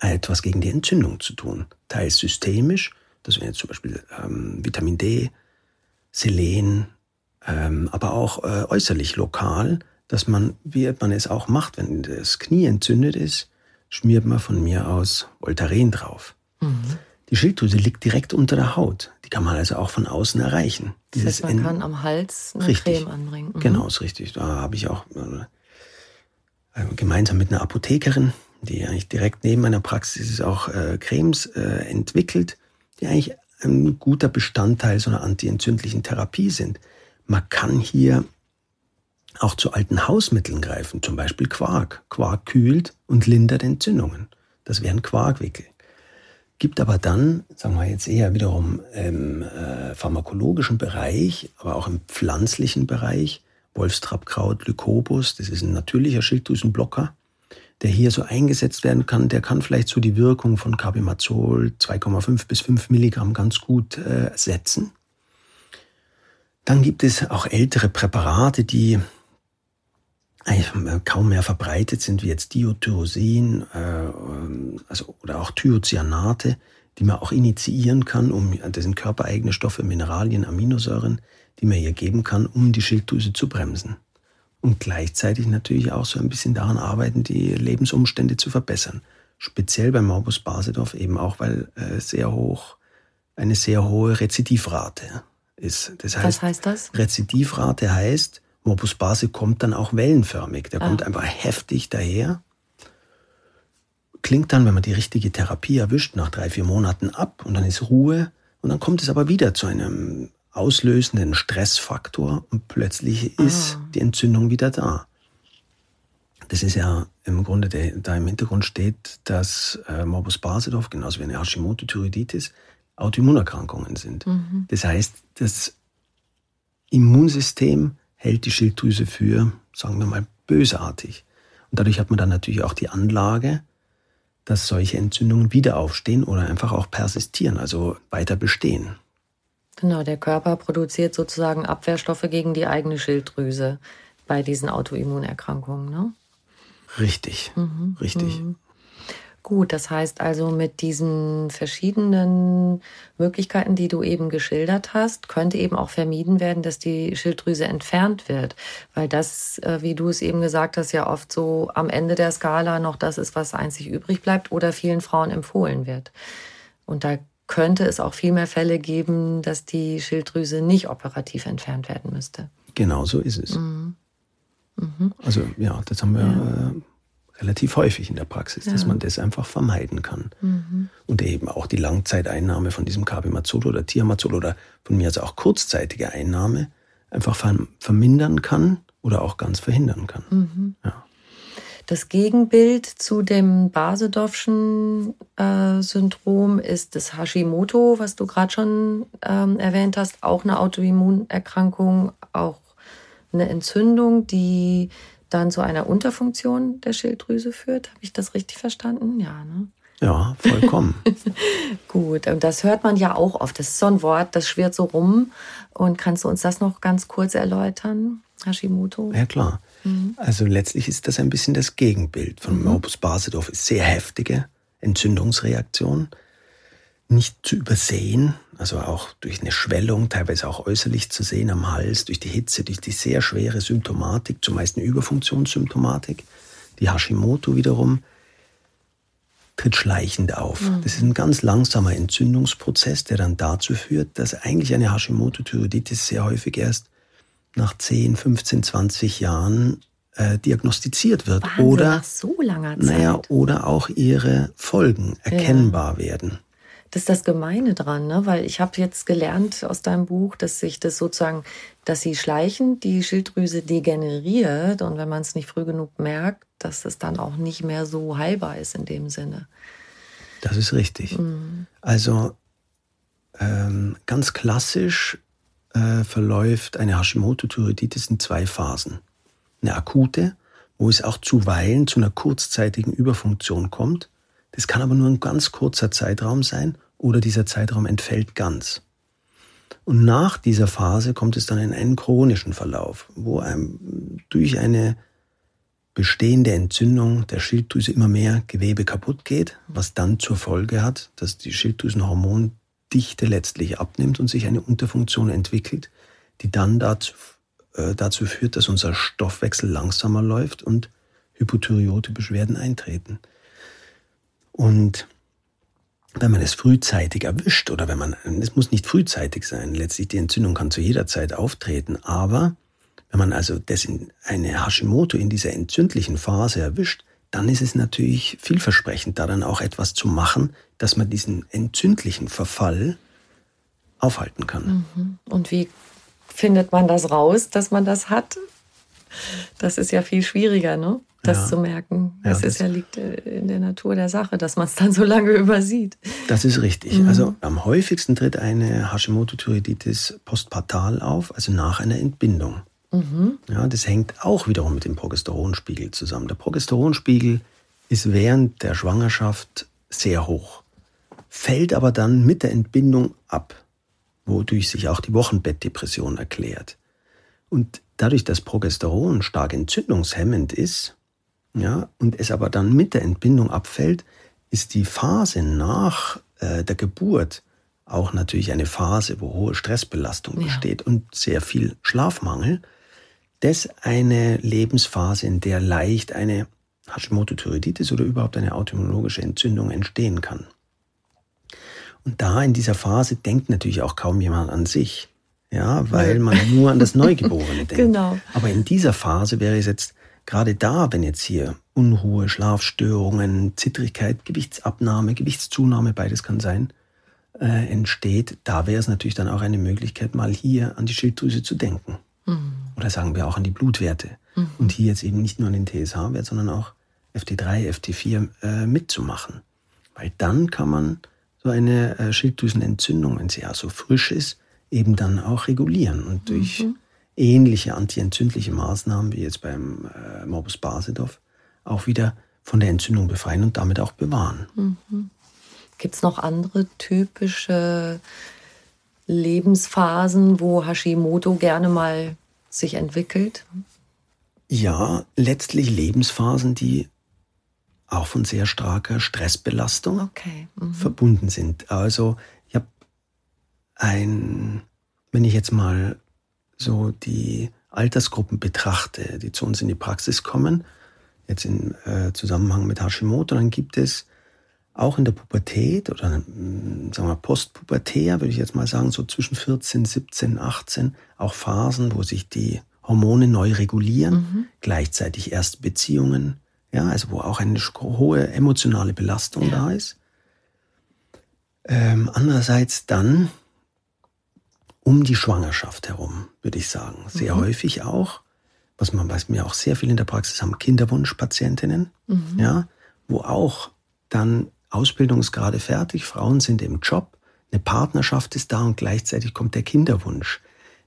etwas gegen die Entzündung zu tun, teils systemisch, das wäre jetzt zum Beispiel ähm, Vitamin D, Selen, ähm, aber auch äh, äußerlich lokal, dass man, wie man es auch macht, wenn das Knie entzündet ist, schmiert man von mir aus Voltaren drauf. Mhm. Die Schilddrüse liegt direkt unter der Haut. Die kann man also auch von außen erreichen. Das heißt, man kann am Hals eine richtig, Creme anbringen. Mhm. Genau, ist richtig. Da habe ich auch äh, gemeinsam mit einer Apothekerin, die eigentlich direkt neben meiner Praxis auch äh, Cremes äh, entwickelt, die eigentlich ein guter Bestandteil so einer antientzündlichen Therapie sind. Man kann hier auch zu alten Hausmitteln greifen, zum Beispiel Quark. Quark kühlt und lindert Entzündungen. Das wären Quarkwickel. Gibt aber dann, sagen wir jetzt eher wiederum im äh, pharmakologischen Bereich, aber auch im pflanzlichen Bereich, Wolfstrappkraut, Lycobus, das ist ein natürlicher Schilddrüsenblocker, der hier so eingesetzt werden kann, der kann vielleicht so die Wirkung von Carbimazol 2,5 bis 5 Milligramm ganz gut äh, setzen. Dann gibt es auch ältere Präparate, die kaum mehr verbreitet sind, wie jetzt Diotyrosin äh, also, oder auch Thiocyanate, die man auch initiieren kann, um das sind körpereigene Stoffe, Mineralien, Aminosäuren, die man hier geben kann, um die Schilddrüse zu bremsen. Und gleichzeitig natürlich auch so ein bisschen daran arbeiten, die Lebensumstände zu verbessern. Speziell bei Morbus Basedorf eben auch, weil äh, sehr hoch, eine sehr hohe Rezidivrate ist. Das heißt, Was heißt das? Rezidivrate heißt, Morbus Base kommt dann auch wellenförmig. Der ah. kommt einfach heftig daher. Klingt dann, wenn man die richtige Therapie erwischt, nach drei, vier Monaten ab und dann ist Ruhe. Und dann kommt es aber wieder zu einem auslösenden Stressfaktor und plötzlich ist ah. die Entzündung wieder da. Das ist ja im Grunde, der, da im Hintergrund steht, dass äh, Morbus Basedorf, genauso wie eine Hashimoto-Thyreoiditis, Autoimmunerkrankungen sind. Mhm. Das heißt, das Immunsystem hält die Schilddrüse für, sagen wir mal, bösartig. Und dadurch hat man dann natürlich auch die Anlage, dass solche Entzündungen wieder aufstehen oder einfach auch persistieren, also weiter bestehen. Genau, der Körper produziert sozusagen Abwehrstoffe gegen die eigene Schilddrüse bei diesen Autoimmunerkrankungen, ne? Richtig, mhm. richtig. Mhm. Gut, das heißt also mit diesen verschiedenen Möglichkeiten, die du eben geschildert hast, könnte eben auch vermieden werden, dass die Schilddrüse entfernt wird, weil das, äh, wie du es eben gesagt hast, ja oft so am Ende der Skala noch das ist, was einzig übrig bleibt oder vielen Frauen empfohlen wird. Und da könnte es auch viel mehr Fälle geben, dass die Schilddrüse nicht operativ entfernt werden müsste. Genau so ist es. Mhm. Mhm. Also ja, das haben wir ja. äh, relativ häufig in der Praxis, ja. dass man das einfach vermeiden kann. Mhm. Und eben auch die Langzeiteinnahme von diesem Carbimazol oder Thiamazol oder von mir also auch kurzzeitige Einnahme einfach vermindern kann oder auch ganz verhindern kann. Mhm. Ja. Das Gegenbild zu dem Basedowschen äh, Syndrom ist das Hashimoto, was du gerade schon ähm, erwähnt hast, auch eine Autoimmunerkrankung, auch eine Entzündung, die dann zu einer Unterfunktion der Schilddrüse führt. Habe ich das richtig verstanden? Ja, ne? Ja, vollkommen. Gut, und das hört man ja auch oft. Das ist so ein Wort, das schwirrt so rum. Und kannst du uns das noch ganz kurz erläutern, Hashimoto? Ja, klar. Mhm. Also letztlich ist das ein bisschen das Gegenbild von mhm. Morbus Basedorf. Ist sehr heftige Entzündungsreaktion, nicht zu übersehen, also auch durch eine Schwellung, teilweise auch äußerlich zu sehen am Hals, durch die Hitze, durch die sehr schwere Symptomatik, zumeist eine Überfunktionssymptomatik. Die Hashimoto wiederum tritt schleichend auf. Mhm. Das ist ein ganz langsamer Entzündungsprozess, der dann dazu führt, dass eigentlich eine Hashimoto-Thyreoiditis sehr häufig erst nach 10, 15, 20 Jahren äh, diagnostiziert wird. Wahnsinn, oder nach so langer Zeit. Naja, oder auch ihre Folgen erkennbar ja. werden. Das ist das Gemeine dran, ne? weil ich habe jetzt gelernt aus deinem Buch, dass sich das sozusagen, dass sie schleichend die Schilddrüse degeneriert und wenn man es nicht früh genug merkt, dass es dann auch nicht mehr so heilbar ist in dem Sinne. Das ist richtig. Mhm. Also ähm, ganz klassisch äh, verläuft eine Hashimoto-Thyreoiditis in zwei Phasen. Eine akute, wo es auch zuweilen zu einer kurzzeitigen Überfunktion kommt. Das kann aber nur ein ganz kurzer Zeitraum sein oder dieser Zeitraum entfällt ganz. Und nach dieser Phase kommt es dann in einen chronischen Verlauf, wo einem durch eine bestehende Entzündung der Schilddrüse immer mehr Gewebe kaputt geht, was dann zur Folge hat, dass die Schilddrüsenhormon Dichte letztlich abnimmt und sich eine Unterfunktion entwickelt, die dann dazu, äh, dazu führt, dass unser Stoffwechsel langsamer läuft und Hypothyreote-Beschwerden eintreten. Und wenn man es frühzeitig erwischt oder wenn man, es muss nicht frühzeitig sein, letztlich die Entzündung kann zu jeder Zeit auftreten, aber wenn man also das in eine Hashimoto in dieser entzündlichen Phase erwischt, dann ist es natürlich vielversprechend, da dann auch etwas zu machen, dass man diesen entzündlichen Verfall aufhalten kann. Mhm. Und wie findet man das raus, dass man das hat? Das ist ja viel schwieriger, ne? das ja. zu merken. Das, ja, das ist ja liegt äh, in der Natur der Sache, dass man es dann so lange übersieht. Das ist richtig. Mhm. Also am häufigsten tritt eine Hashimoto-Thyreoiditis postpartal auf, also nach einer Entbindung. Mhm. Ja, das hängt auch wiederum mit dem Progesteronspiegel zusammen. Der Progesteronspiegel ist während der Schwangerschaft sehr hoch, fällt aber dann mit der Entbindung ab, wodurch sich auch die Wochenbettdepression erklärt. Und dadurch, dass Progesteron stark entzündungshemmend ist, ja, und es aber dann mit der Entbindung abfällt, ist die Phase nach äh, der Geburt auch natürlich eine Phase, wo hohe Stressbelastung ja. besteht und sehr viel Schlafmangel. Das eine Lebensphase, in der leicht eine Hashimoto-Thyreoiditis oder überhaupt eine autoimmunologische Entzündung entstehen kann. Und da in dieser Phase denkt natürlich auch kaum jemand an sich. Ja, weil man nur an das Neugeborene denkt. Genau. Aber in dieser Phase wäre es jetzt gerade da, wenn jetzt hier Unruhe, Schlafstörungen, Zittrigkeit, Gewichtsabnahme, Gewichtszunahme, beides kann sein, äh, entsteht, da wäre es natürlich dann auch eine Möglichkeit, mal hier an die Schilddrüse zu denken. Mhm. Oder sagen wir auch an die Blutwerte. Mhm. Und hier jetzt eben nicht nur an den TSH-Wert, sondern auch FT3, FT4 äh, mitzumachen. Weil dann kann man so eine äh, Schilddrüsenentzündung, wenn sie ja so frisch ist, eben dann auch regulieren. Und durch mhm. ähnliche antientzündliche Maßnahmen wie jetzt beim äh, Morbus Basedow auch wieder von der Entzündung befreien und damit auch bewahren. Mhm. Gibt es noch andere typische Lebensphasen, wo Hashimoto gerne mal sich entwickelt? Ja, letztlich Lebensphasen, die auch von sehr starker Stressbelastung okay. mhm. verbunden sind. Also ein, wenn ich jetzt mal so die Altersgruppen betrachte, die zu uns in die Praxis kommen, jetzt im äh, Zusammenhang mit Hashimoto, dann gibt es auch in der Pubertät oder hm, sagen wir postpubertär, würde ich jetzt mal sagen, so zwischen 14, 17, 18, auch Phasen, wo sich die Hormone neu regulieren, mhm. gleichzeitig erste Beziehungen, ja, also wo auch eine hohe emotionale Belastung ja. da ist. Ähm, andererseits dann um die Schwangerschaft herum, würde ich sagen, sehr mhm. häufig auch, was man weiß mir auch sehr viel in der Praxis haben, Kinderwunschpatientinnen, mhm. ja, wo auch dann Ausbildung ist gerade fertig, Frauen sind im Job, eine Partnerschaft ist da und gleichzeitig kommt der Kinderwunsch,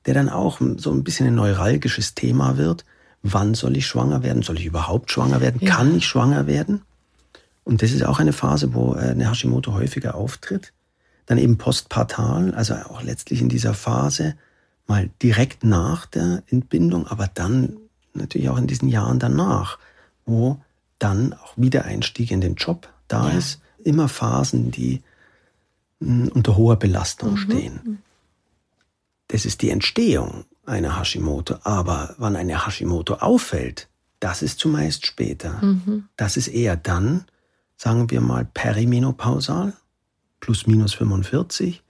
der dann auch so ein bisschen ein neuralgisches Thema wird, wann soll ich schwanger werden? Soll ich überhaupt schwanger werden? Ja. Kann ich schwanger werden? Und das ist auch eine Phase, wo äh, eine Hashimoto häufiger auftritt. Dann eben postpartal, also auch letztlich in dieser Phase, mal direkt nach der Entbindung, aber dann natürlich auch in diesen Jahren danach, wo dann auch Wiedereinstieg in den Job da ja. ist. Immer Phasen, die mh, hm, unter hoher Belastung mhm. stehen. Das ist die Entstehung eine Hashimoto. Aber wann eine Hashimoto auffällt, das ist zumeist später. Mhm. Das ist eher dann, sagen wir mal, perimenopausal, plus minus 45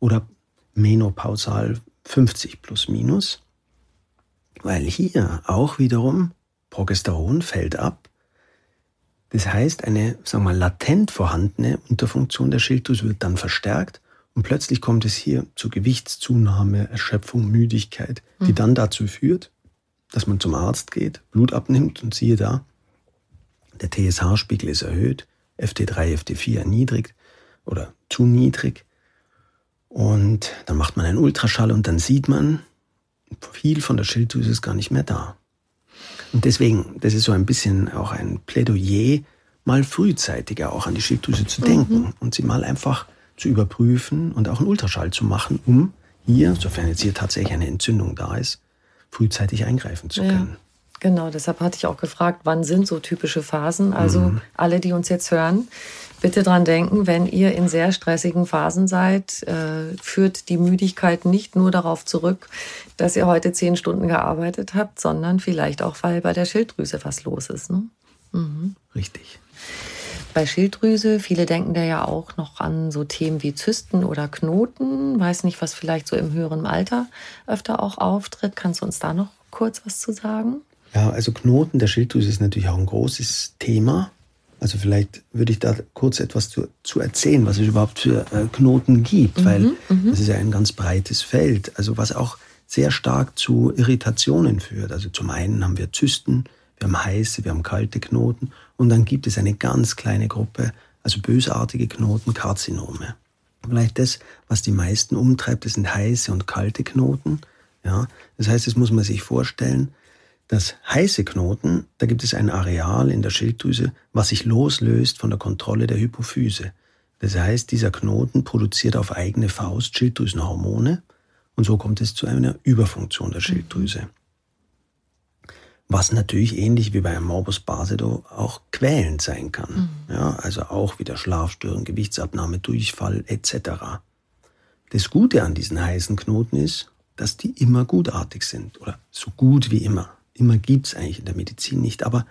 oder menopausal 50 plus minus. Weil hier auch wiederum Progesteron fällt ab. Das heißt, eine, sagen wir mal, latent vorhandene Unterfunktion der Schilddrüse wird dann verstärkt und plötzlich kommt es hier zu Gewichtszunahme, Erschöpfung, Müdigkeit, die mhm. dann dazu führt, dass man zum Arzt geht, Blut abnimmt und siehe da, der TSH-Spiegel ist erhöht, FT3, FT4 erniedrigt oder zu niedrig. Und dann macht man einen Ultraschall und dann sieht man, viel von der Schilddrüse ist gar nicht mehr da. Und deswegen, das ist so ein bisschen auch ein Plädoyer, mal frühzeitiger auch an die Schilddrüse zu denken mhm. und sie mal einfach zu überprüfen und auch einen Ultraschall zu machen, um hier, sofern jetzt hier tatsächlich eine Entzündung da ist, frühzeitig eingreifen zu können. Ja. Genau, deshalb hatte ich auch gefragt, wann sind so typische Phasen? Also mhm. alle, die uns jetzt hören, bitte dran denken, wenn ihr in sehr stressigen Phasen seid, äh, führt die Müdigkeit nicht nur darauf zurück, dass ihr heute zehn Stunden gearbeitet habt, sondern vielleicht auch, weil bei der Schilddrüse was los ist. Ne? Mhm. Richtig. Bei Schilddrüse, viele denken da ja auch noch an so Themen wie Zysten oder Knoten. Weiß nicht, was vielleicht so im höheren Alter öfter auch auftritt. Kannst du uns da noch kurz was zu sagen? Ja, also Knoten der Schilddrüse ist natürlich auch ein großes Thema. Also vielleicht würde ich da kurz etwas zu, zu erzählen, was es überhaupt für äh, Knoten gibt, mhm, weil mhm. das ist ja ein ganz breites Feld. Also was auch sehr stark zu Irritationen führt. Also zum einen haben wir Zysten, wir haben heiße, wir haben kalte Knoten und dann gibt es eine ganz kleine Gruppe, also bösartige Knoten, Karzinome. Vielleicht das, was die meisten umtreibt, das sind heiße und kalte Knoten. Ja, das heißt, das muss man sich vorstellen, Das heiße Knoten, da gibt es ein Areal in der Schilddrüse, was sich loslöst von der Kontrolle der Hypophyse. Das heißt, dieser Knoten produziert auf eigene Faust Schilddrüsenhormone und so kommt es zu einer Überfunktion der Schilddrüse. Was natürlich ähnlich wie bei einem Morbus Basedow auch quälend sein kann. Mhm. Ja, also auch wieder Schlafstörungen, Gewichtsabnahme, Durchfall etc. Das Gute an diesen heißen Knoten ist, dass die immer gutartig sind oder so gut wie immer. Immer gibt es eigentlich in der Medizin nicht, aber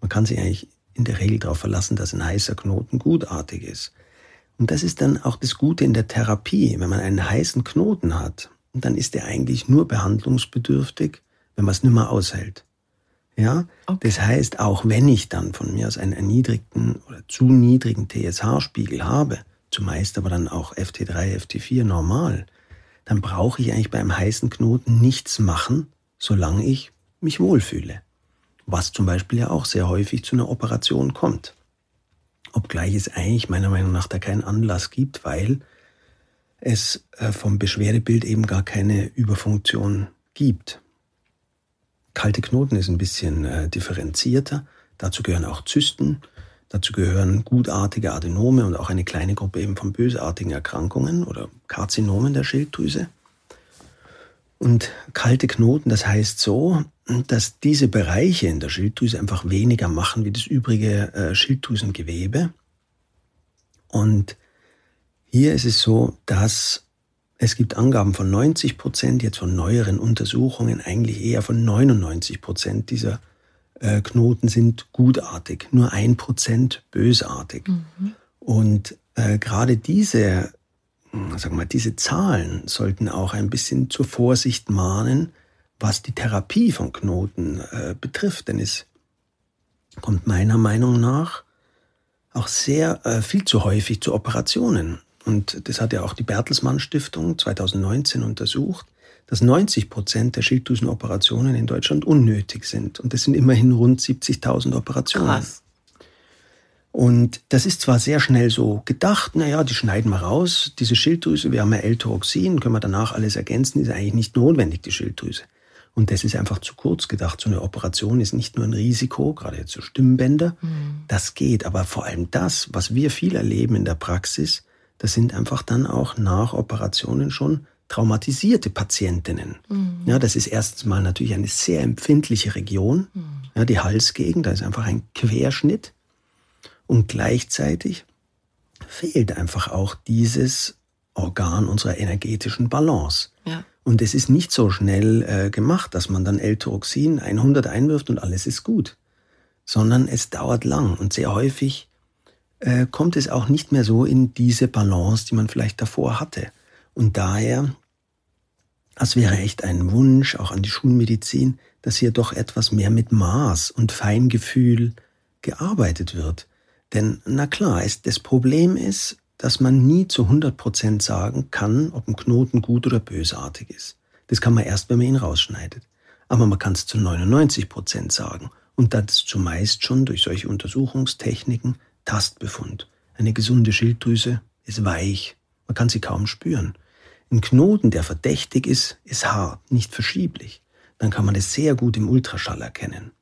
man kann sich eigentlich in der Regel darauf verlassen, dass ein heißer Knoten gutartig ist. Und das ist dann auch das Gute in der Therapie. Wenn man einen heißen Knoten hat, dann ist er eigentlich nur behandlungsbedürftig, wenn man es nicht mehr aushält. Ja, okay. das heißt, auch wenn ich dann von mir aus einen erniedrigten oder zu niedrigen TSH-Spiegel habe, zumeist aber dann auch FT3, FT4 normal, dann brauche ich eigentlich beim heißen Knoten nichts machen, solange ich mich wohlfühle. Was zum Beispiel ja auch sehr häufig zu einer Operation kommt. Obgleich es eigentlich meiner Meinung nach da keinen Anlass gibt, weil es äh, vom Beschwerdebild eben gar keine Überfunktion gibt. Kalte Knoten ist ein bisschen äh, differenzierter. Dazu gehören auch Zysten, dazu gehören gutartige Adenome und auch eine kleine Gruppe eben von bösartigen Erkrankungen oder Karzinomen der Schilddrüse. Und kalte Knoten, das heißt so, dass diese Bereiche in der Schilddrüse einfach weniger machen wie das übrige äh, Schilddrüsengewebe. Und hier ist es so, dass es gibt Angaben von 90 Prozent, jetzt von neueren Untersuchungen eigentlich eher von 99 Prozent dieser äh, Knoten sind gutartig, nur ein Prozent bösartig. Mhm. Und äh, gerade diese sagen wir, diese Zahlen sollten auch ein bisschen zur Vorsicht mahnen, was die Therapie von Knoten äh, betrifft. Denn es kommt meiner Meinung nach auch sehr äh, viel zu häufig zu Operationen. Und das hat ja auch die Bertelsmann Stiftung 2019 untersucht, dass 90 Prozent der Schilddrüsenoperationen in Deutschland unnötig sind. Und das sind immerhin rund 70.000 Operationen. Krass. Und das ist zwar sehr schnell so gedacht, naja, die schneiden wir raus, diese Schilddrüse, wir haben ja L-Toroxin, können wir danach alles ergänzen, ist eigentlich nicht notwendig, die Schilddrüse. Und das ist einfach zu kurz gedacht. So eine Operation ist nicht nur ein Risiko, gerade jetzt so Stimmbänder. Mhm. Das geht. Aber vor allem das, was wir viel erleben in der Praxis, das sind einfach dann auch nach Operationen schon traumatisierte Patientinnen. Mhm. Ja, das ist erstens mal natürlich eine sehr empfindliche Region. Mhm. Ja, die Halsgegend, da ist einfach ein Querschnitt. Und gleichzeitig fehlt einfach auch dieses Organ unserer energetischen Balance. Ja. Und es ist nicht so schnell äh, gemacht, dass man dann L-Toroxin 100 einwirft und alles ist gut, sondern es dauert lang und sehr häufig äh, kommt es auch nicht mehr so in diese Balance, die man vielleicht davor hatte. Und daher, das wäre echt ein Wunsch auch an die Schulmedizin, dass hier doch etwas mehr mit Maß und Feingefühl gearbeitet wird. Denn na klar, es, das Problem ist, dass man nie zu 100 Prozent sagen kann, ob ein Knoten gut oder bösartig ist. Das kann man erst, wenn man ihn rausschneidet. Aber man kann es zu 99 Prozent sagen. Und das zumeist schon durch solche Untersuchungstechniken Tastbefund. Eine gesunde Schilddrüse ist weich. Man kann sie kaum spüren. Ein Knoten, der verdächtig ist, ist hart, nicht verschieblich. Dann kann man es sehr gut im Ultraschall erkennen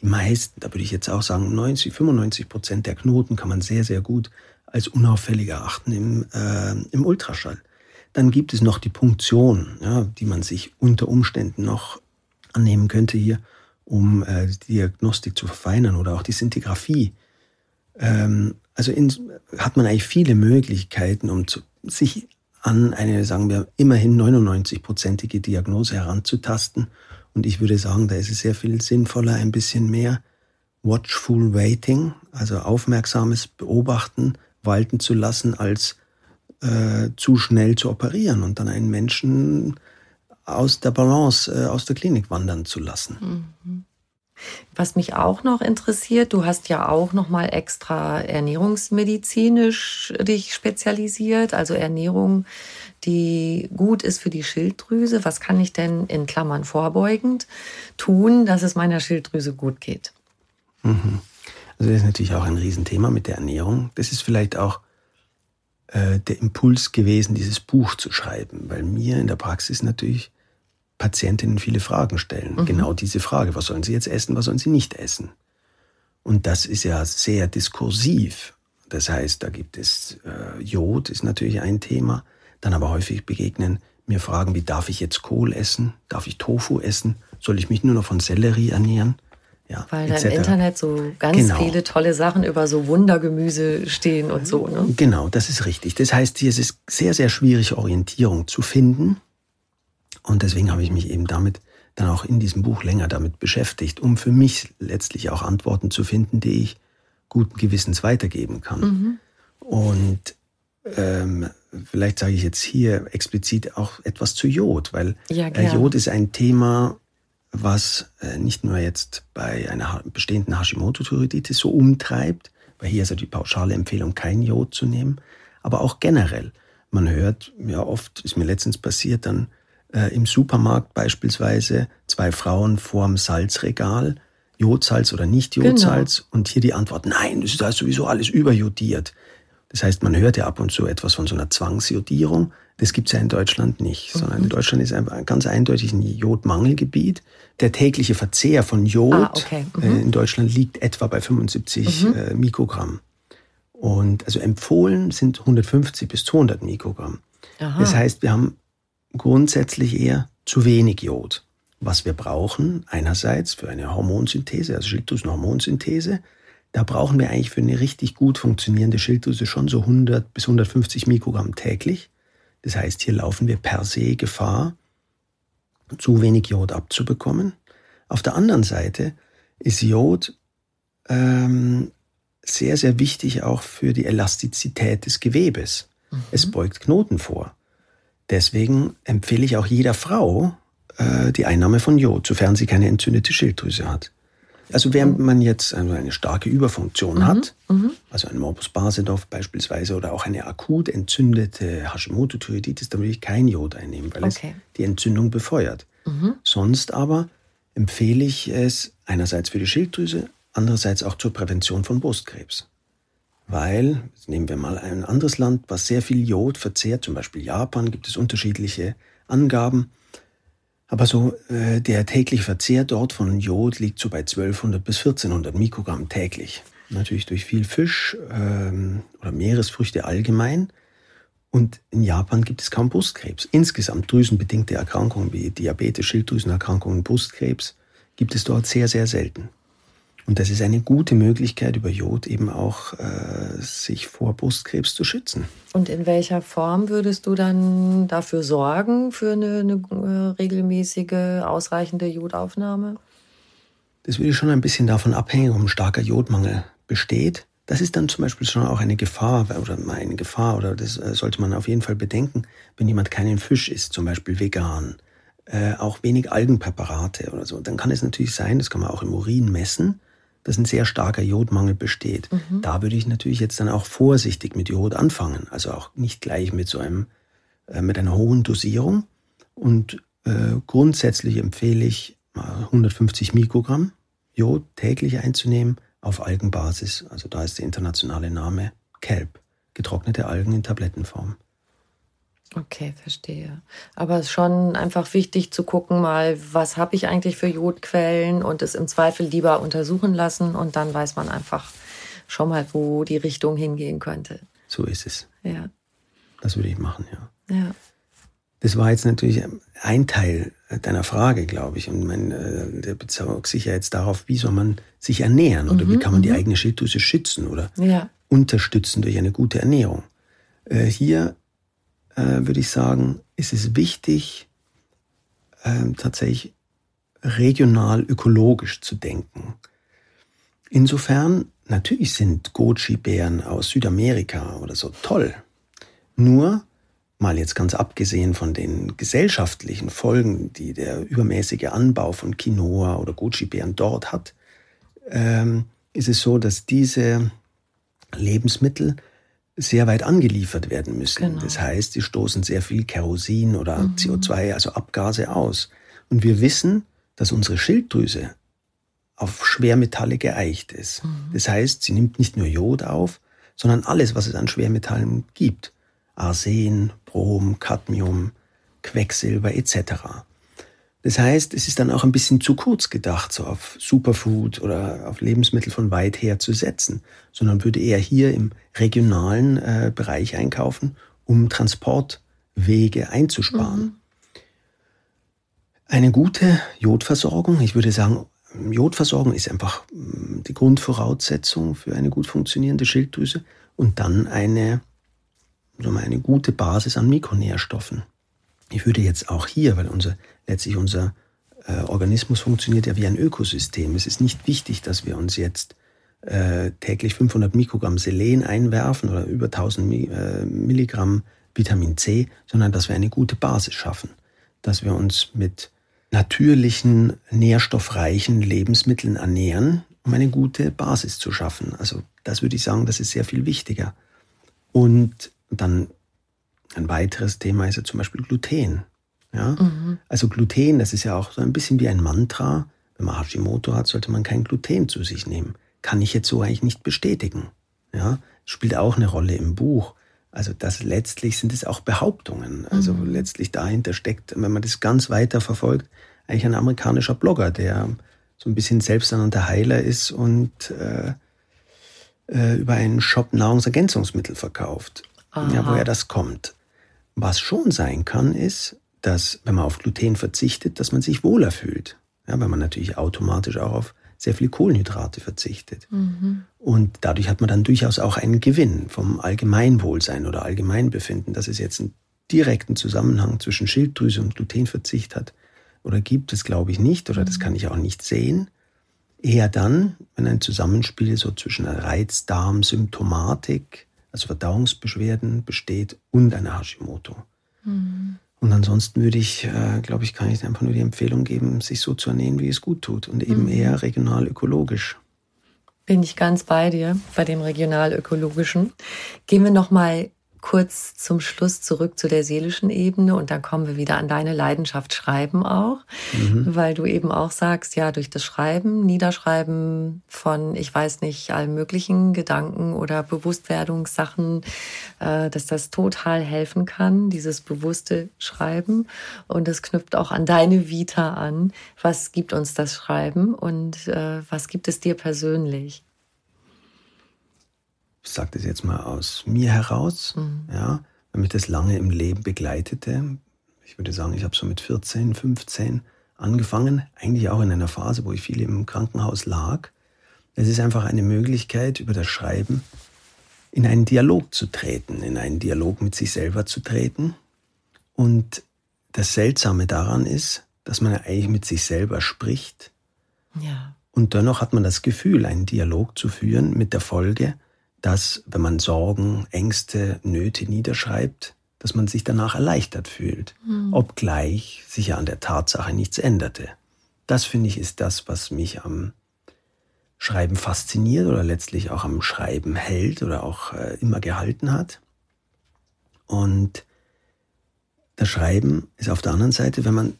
die meisten, da würde ich jetzt auch sagen, 90, 95 Prozent der Knoten kann man sehr, sehr gut als unauffällig erachten im, äh, im Ultraschall. Dann gibt es noch die Punktion, ja, die man sich unter Umständen noch annehmen könnte hier, um äh, die Diagnostik zu verfeinern oder auch die Sintigraphie. Ähm, also in, hat man eigentlich viele Möglichkeiten, um zu, sich an eine, sagen wir, immerhin 99-prozentige Diagnose heranzutasten und ich würde sagen, da ist es sehr viel sinnvoller, ein bisschen mehr watchful waiting, also aufmerksames Beobachten walten zu lassen, als äh, zu schnell zu operieren und dann einen Menschen aus der Balance, äh, aus der Klinik wandern zu lassen. Mhm. Was mich auch noch interessiert, du hast ja auch noch mal extra ernährungsmedizinisch dich spezialisiert, also Ernährung die gut ist für die Schilddrüse. Was kann ich denn in Klammern vorbeugend tun, dass es meiner Schilddrüse gut geht? Mhm. Also das ist natürlich auch ein Riesenthema mit der Ernährung. Das ist vielleicht auch äh, der Impuls gewesen, dieses Buch zu schreiben, weil mir in der Praxis natürlich Patientinnen viele Fragen stellen. Mhm. Genau diese Frage, was sollen sie jetzt essen, was sollen sie nicht essen? Und das ist ja sehr diskursiv. Das heißt, da gibt es äh, Jod, ist natürlich ein Thema. Dann aber häufig begegnen mir Fragen wie, darf ich jetzt Kohl essen? Darf ich Tofu essen? Soll ich mich nur noch von Sellerie ernähren? Ja, Weil da im Internet so ganz genau. viele tolle Sachen über so Wundergemüse stehen und so. Ne? Genau, das ist richtig. Das heißt, hier ist es sehr, sehr schwierig, Orientierung zu finden. Und deswegen habe ich mich eben damit dann auch in diesem Buch länger damit beschäftigt, um für mich letztlich auch Antworten zu finden, die ich guten Gewissens weitergeben kann. Mhm. Und ähm, vielleicht sage ich jetzt hier explizit auch etwas zu Jod, weil ja, äh, Jod ist ein Thema, was äh, nicht nur jetzt bei einer bestehenden Hashimoto-Thyreoiditis so umtreibt, weil hier ist ja die pauschale Empfehlung, kein Jod zu nehmen, aber auch generell. Man hört ja oft, ist mir letztens passiert, dann äh, im Supermarkt beispielsweise zwei Frauen vorm Salzregal, Jodsalz oder nicht Jodsalz, genau. und hier die Antwort, nein, das ist sowieso alles überjodiert. Das heißt, man hört ja ab und zu etwas von so einer Zwangsjodierung. Das gibt es ja in Deutschland nicht, mhm. sondern in Deutschland ist ein ganz eindeutig ein Jodmangelgebiet. Der tägliche Verzehr von Jod ah, okay. mhm. äh, in Deutschland liegt etwa bei 75 mhm. äh, Mikrogramm. Und also empfohlen sind 150 bis 200 Mikrogramm. Aha. Das heißt, wir haben grundsätzlich eher zu wenig Jod. Was wir brauchen, einerseits für eine Hormonsynthese, also Schilddrüsenhormonsynthese, da brauchen wir eigentlich für eine richtig gut funktionierende Schilddrüse schon so 100 bis 150 Mikrogramm täglich. Das heißt, hier laufen wir per se Gefahr, zu wenig Jod abzubekommen. Auf der anderen Seite ist Jod ähm, sehr, sehr wichtig auch für die Elastizität des Gewebes. Mhm. Es beugt Knoten vor. Deswegen empfehle ich auch jeder Frau äh, die Einnahme von Jod, sofern sie keine entzündete Schilddrüse hat. Also während man jetzt eine starke Überfunktion mhm. hat, mhm. also ein Morbus Basedorf beispielsweise oder auch eine akut entzündete Hashimoto-Thyreoiditis, dann würde ich kein Jod einnehmen, weil okay. es die Entzündung befeuert. Mhm. Sonst aber empfehle ich es einerseits für die Schilddrüse, andererseits auch zur Prävention von Brustkrebs. Weil, nehmen wir mal ein anderes Land, was sehr viel Jod verzehrt, zum Beispiel Japan, gibt es unterschiedliche Angaben. Aber so äh, der tägliche Verzehr dort von Jod liegt so bei 1200 bis 1400 Mikrogramm täglich. Natürlich durch viel Fisch ähm, oder Meeresfrüchte allgemein. Und in Japan gibt es kaum Brustkrebs. Insgesamt drüsenbedingte Erkrankungen wie Diabetes, Schilddrüsenerkrankungen, Brustkrebs gibt es dort sehr, sehr selten. Und das ist eine gute Möglichkeit, über Jod eben auch äh, sich vor Brustkrebs zu schützen. Und in welcher Form würdest du dann dafür sorgen, für eine, eine äh, regelmäßige, ausreichende Jodaufnahme? Das würde schon ein bisschen davon abhängen, ob ein starker Jodmangel besteht. Das ist dann zum Beispiel schon auch eine Gefahr oder eine Gefahr oder das äh, sollte man auf jeden Fall bedenken, wenn jemand keinen Fisch isst, zum Beispiel vegan, äh, auch wenig Algenpräparate oder so. Dann kann es natürlich sein, das kann man auch im Urin messen, dass ein sehr starker Jodmangel besteht. Mhm. Da würde ich natürlich jetzt dann auch vorsichtig mit Jod anfangen. Also auch nicht gleich mit so einem, äh, mit einer hohen Dosierung. Und äh, grundsätzlich empfehle ich 150 Mikrogramm Jod täglich einzunehmen auf Algenbasis. Also da ist der internationale Name Kelp, getrocknete Algen in Tablettenform. Okay, verstehe. Aber es ist schon einfach wichtig zu gucken, mal, was habe ich eigentlich für Jodquellen und es im Zweifel lieber untersuchen lassen und dann weiß man einfach schon mal, wo die Richtung hingehen könnte. So ist es. Ja. Das würde ich machen, ja. Ja. Das war jetzt natürlich ein Teil deiner Frage, glaube ich. Und mein, äh, der bezog sich ja jetzt darauf, wie soll man sich ernähren oder mhm, wie kann man die mhm. eigene Schilddrüse schützen oder ja. unterstützen durch eine gute Ernährung. Äh, hier äh, würde ich sagen, ist es wichtig, äh, tatsächlich regional ökologisch zu denken. Insofern, natürlich sind Goji-Bären aus Südamerika oder so toll. Nur, mal jetzt ganz abgesehen von den gesellschaftlichen Folgen, die der übermäßige Anbau von Quinoa oder Goji-Bären dort hat, ähm, ist es so, dass diese Lebensmittel sehr weit angeliefert werden müssen. Genau. Das heißt, sie stoßen sehr viel Kerosin oder mhm. CO2, also Abgase aus. Und wir wissen, dass unsere Schilddrüse auf Schwermetalle geeicht ist. Mhm. Das heißt, sie nimmt nicht nur Jod auf, sondern alles, was es an Schwermetallen gibt. Arsen, Brom, Cadmium, Quecksilber etc. Das heißt, es ist dann auch ein bisschen zu kurz gedacht, so auf Superfood oder auf Lebensmittel von weit her zu setzen, sondern würde eher hier im regionalen äh, Bereich einkaufen, um Transportwege einzusparen. Mhm. Eine gute Jodversorgung, ich würde sagen, Jodversorgung ist einfach mm, die Grundvoraussetzung für eine gut funktionierende Schilddrüse und dann eine, wir, eine gute Basis an Mikronährstoffen. Ich würde jetzt auch hier, weil unser, letztlich unser äh, Organismus funktioniert ja wie ein Ökosystem. Es ist nicht wichtig, dass wir uns jetzt äh, täglich 500 Mikrogramm Selen einwerfen oder über 1000 äh, Milligramm Vitamin C, sondern dass wir eine gute Basis schaffen. Dass wir uns mit natürlichen, nährstoffreichen Lebensmitteln ernähren, um eine gute Basis zu schaffen. Also das würde ich sagen, das ist sehr viel wichtiger. Und dann ein weiteres Thema ist ja zum Beispiel Gluten. Ja? Mhm. Also Gluten, das ist ja auch so ein bisschen wie ein Mantra. Wenn man Hashimoto hat, sollte man kein Gluten zu sich nehmen. Kann ich jetzt so eigentlich nicht bestätigen. Ja? Spielt auch eine Rolle im Buch. Also das letztlich sind es auch Behauptungen. Also mhm. letztlich dahinter steckt, wenn man das ganz weiter verfolgt, eigentlich ein amerikanischer Blogger, der so ein bisschen selbsternannter Heiler ist und äh, äh, über einen Shop Nahrungsergänzungsmittel verkauft. Aha. Ja, woher das kommt. Was schon sein kann, ist, dass wenn man auf Gluten verzichtet, dass man sich wohler fühlt. Ja, weil man natürlich automatisch auch auf sehr viele Kohlenhydrate verzichtet. Mhm. Und dadurch hat man dann durchaus auch einen Gewinn vom Allgemeinwohlsein oder Allgemeinbefinden, dass es jetzt einen direkten Zusammenhang zwischen Schilddrüse und Glutenverzicht hat. Oder gibt es, glaube ich, nicht, oder das mhm. kann ich auch nicht sehen. Eher dann, wenn ein Zusammenspiel so zwischen einer Reizdarmsymptomatik, also Verdauungsbeschwerden besteht, und einer Hashimoto. Mhm. Und ansonsten würde ich, äh, glaube ich, kann ich einfach nur die Empfehlung geben, sich so zu ernähren, wie es gut tut und eben mhm. eher regional ökologisch. Bin ich ganz bei dir, bei dem regional ökologischen. Gehen wir noch mal kurz zum Schluss zurück zu der seelischen Ebene und dann kommen wir wieder an deine Leidenschaft Schreiben auch, mhm. weil du eben auch sagst, ja, durch das Schreiben, Niederschreiben von, ich weiß nicht, allen möglichen Gedanken oder Bewusstwerdungssachen, äh, dass das total helfen kann, dieses bewusste Schreiben. Und es knüpft auch an deine Vita an. Was gibt uns das Schreiben und äh, was gibt es dir persönlich? Ich sage das jetzt mal aus mir heraus, mhm. ja, weil mich das lange im Leben begleitete. Ich würde sagen, ich habe so mit 14, 15 angefangen, eigentlich auch in einer Phase, wo ich viel im Krankenhaus lag. Es ist einfach eine Möglichkeit, über das Schreiben in einen Dialog zu treten, in einen Dialog mit sich selber zu treten. Und das Seltsame daran ist, dass man eigentlich mit sich selber spricht. Ja. Und dennoch hat man das Gefühl, einen Dialog zu führen mit der Folge, dass, wenn man Sorgen, Ängste, Nöte niederschreibt, dass man sich danach erleichtert fühlt, mhm. obgleich sich ja an der Tatsache nichts änderte. Das finde ich ist das, was mich am Schreiben fasziniert oder letztlich auch am Schreiben hält oder auch äh, immer gehalten hat. Und das Schreiben ist auf der anderen Seite, wenn man,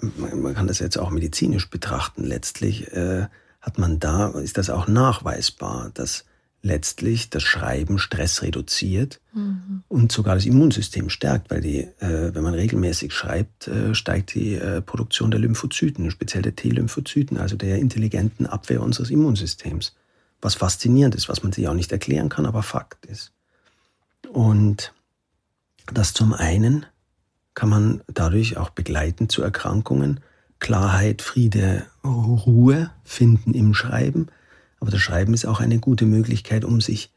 man kann das jetzt auch medizinisch betrachten, letztlich äh, hat man da, ist das auch nachweisbar, dass letztlich das Schreiben Stress reduziert mhm. und sogar das Immunsystem stärkt, weil die, äh, wenn man regelmäßig schreibt, äh, steigt die äh, Produktion der Lymphozyten, speziell der T-Lymphozyten, also der intelligenten Abwehr unseres Immunsystems. Was faszinierend ist, was man sich auch nicht erklären kann, aber Fakt ist. Und das zum einen kann man dadurch auch begleiten zu Erkrankungen, Klarheit, Friede, Ruhe finden im Schreiben aber das Schreiben ist auch eine gute Möglichkeit, um sich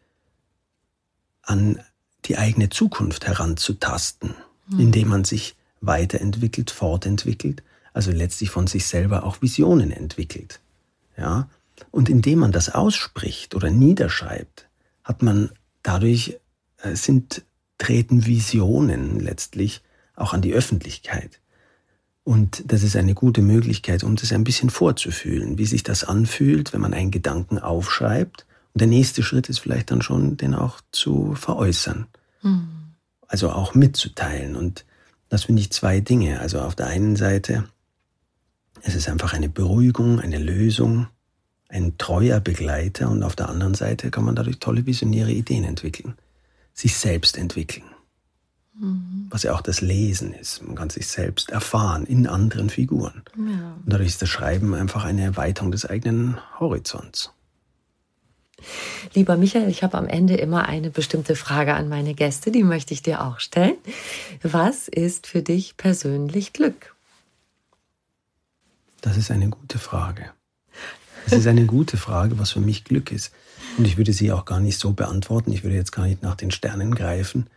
an die eigene Zukunft heranzutasten, mhm. indem man sich weiterentwickelt, fortentwickelt, also letztlich von sich selber auch Visionen entwickelt. Ja? Und indem man das ausspricht oder niederschreibt, hat man dadurch, äh, sind, treten Visionen letztlich auch an die Öffentlichkeit. Und das ist eine gute Möglichkeit, um das ein bisschen vorzufühlen, wie sich das anfühlt, wenn man einen Gedanken aufschreibt. Und der nächste Schritt ist vielleicht dann schon, den auch zu veräußern. Mhm. Also auch mitzuteilen. Und das finde ich zwei Dinge. Also auf der einen Seite, es ist einfach eine Beruhigung, eine Lösung, ein treuer Begleiter. Und auf der anderen Seite kann man dadurch tolle visionäre Ideen entwickeln, sich selbst entwickeln. Mhm. Was ja auch das Lesen ist. Man kann sich selbst erfahren in anderen Figuren. Ja. Und dadurch ist das Schreiben einfach eine Erweiterung des eigenen Horizonts. Lieber Michael, ich habe am Ende immer eine bestimmte Frage an meine Gäste, die möchte ich dir auch stellen. Was ist für dich persönlich Glück? Das ist eine gute Frage. Es ist eine gute Frage, was für mich Glück ist. Und ich würde sie auch gar nicht so beantworten. Ich würde jetzt gar nicht nach den Sternen greifen.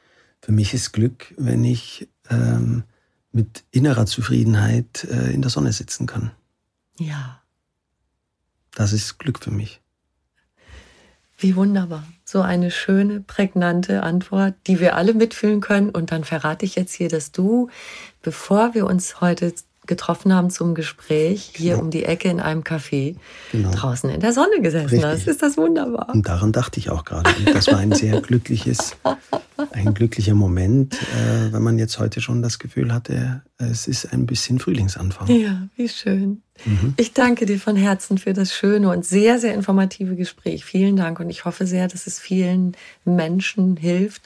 Für mich ist Glück, wenn ich ähm, mit innerer Zufriedenheit äh, in der Sonne sitzen kann. Ja. Das ist Glück für mich. Wie wunderbar. So eine schöne, prägnante Antwort, die wir alle mitfühlen können. Und dann verrate ich jetzt hier, dass du, bevor wir uns heute getroffen haben zum Gespräch, hier genau. um die Ecke in einem Café, genau. draußen in der Sonne gesessen Richtig. hast. Ist das wunderbar. Und daran dachte ich auch gerade. Und das war ein sehr glückliches, ein glücklicher Moment, äh, wenn man jetzt heute schon das Gefühl hatte, es ist ein bisschen Frühlingsanfang. Ja, wie schön. Mhm. Ich danke dir von Herzen für das schöne und sehr, sehr informative Gespräch. Vielen Dank und ich hoffe sehr, dass es vielen Menschen hilft.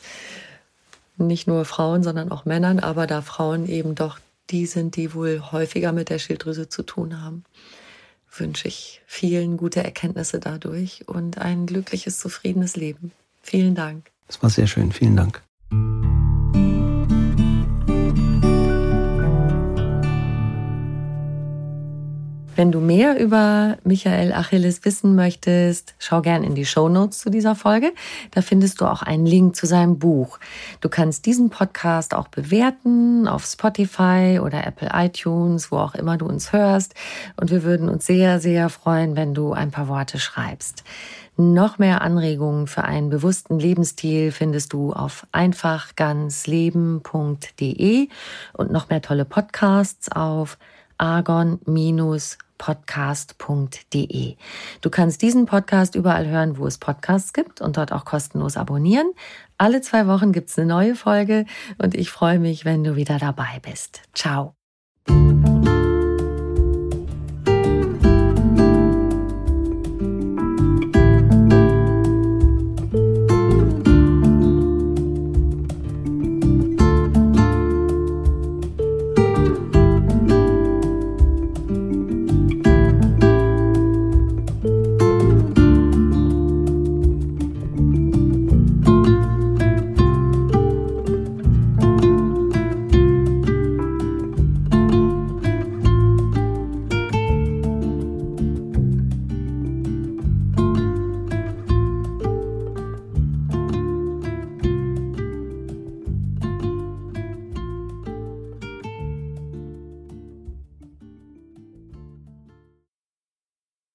Nicht nur Frauen, sondern auch Männern, aber da Frauen eben doch die sind, die wohl häufiger mit der Schilddrüse zu tun haben, wünsche ich vielen gute Erkenntnisse dadurch und ein glückliches, zufriedenes Leben. Vielen Dank. Es war sehr schön. Vielen Dank. Wenn du mehr über Michael Achilles wissen möchtest, schau gern in die Show Notes zu dieser Folge. Da findest du auch einen Link zu seinem Buch. Du kannst diesen Podcast auch bewerten auf Spotify oder Apple iTunes, wo auch immer du uns hörst. Und wir würden uns sehr, sehr freuen, wenn du ein paar Worte schreibst. Noch mehr Anregungen für einen bewussten Lebensstil findest du auf einfachganzleben.de und noch mehr tolle Podcasts auf argon-podcast.de podcast.de. Du kannst diesen Podcast überall hören, wo es Podcasts gibt und dort auch kostenlos abonnieren. Alle zwei Wochen gibt es eine neue Folge und ich freue mich, wenn du wieder dabei bist. Ciao.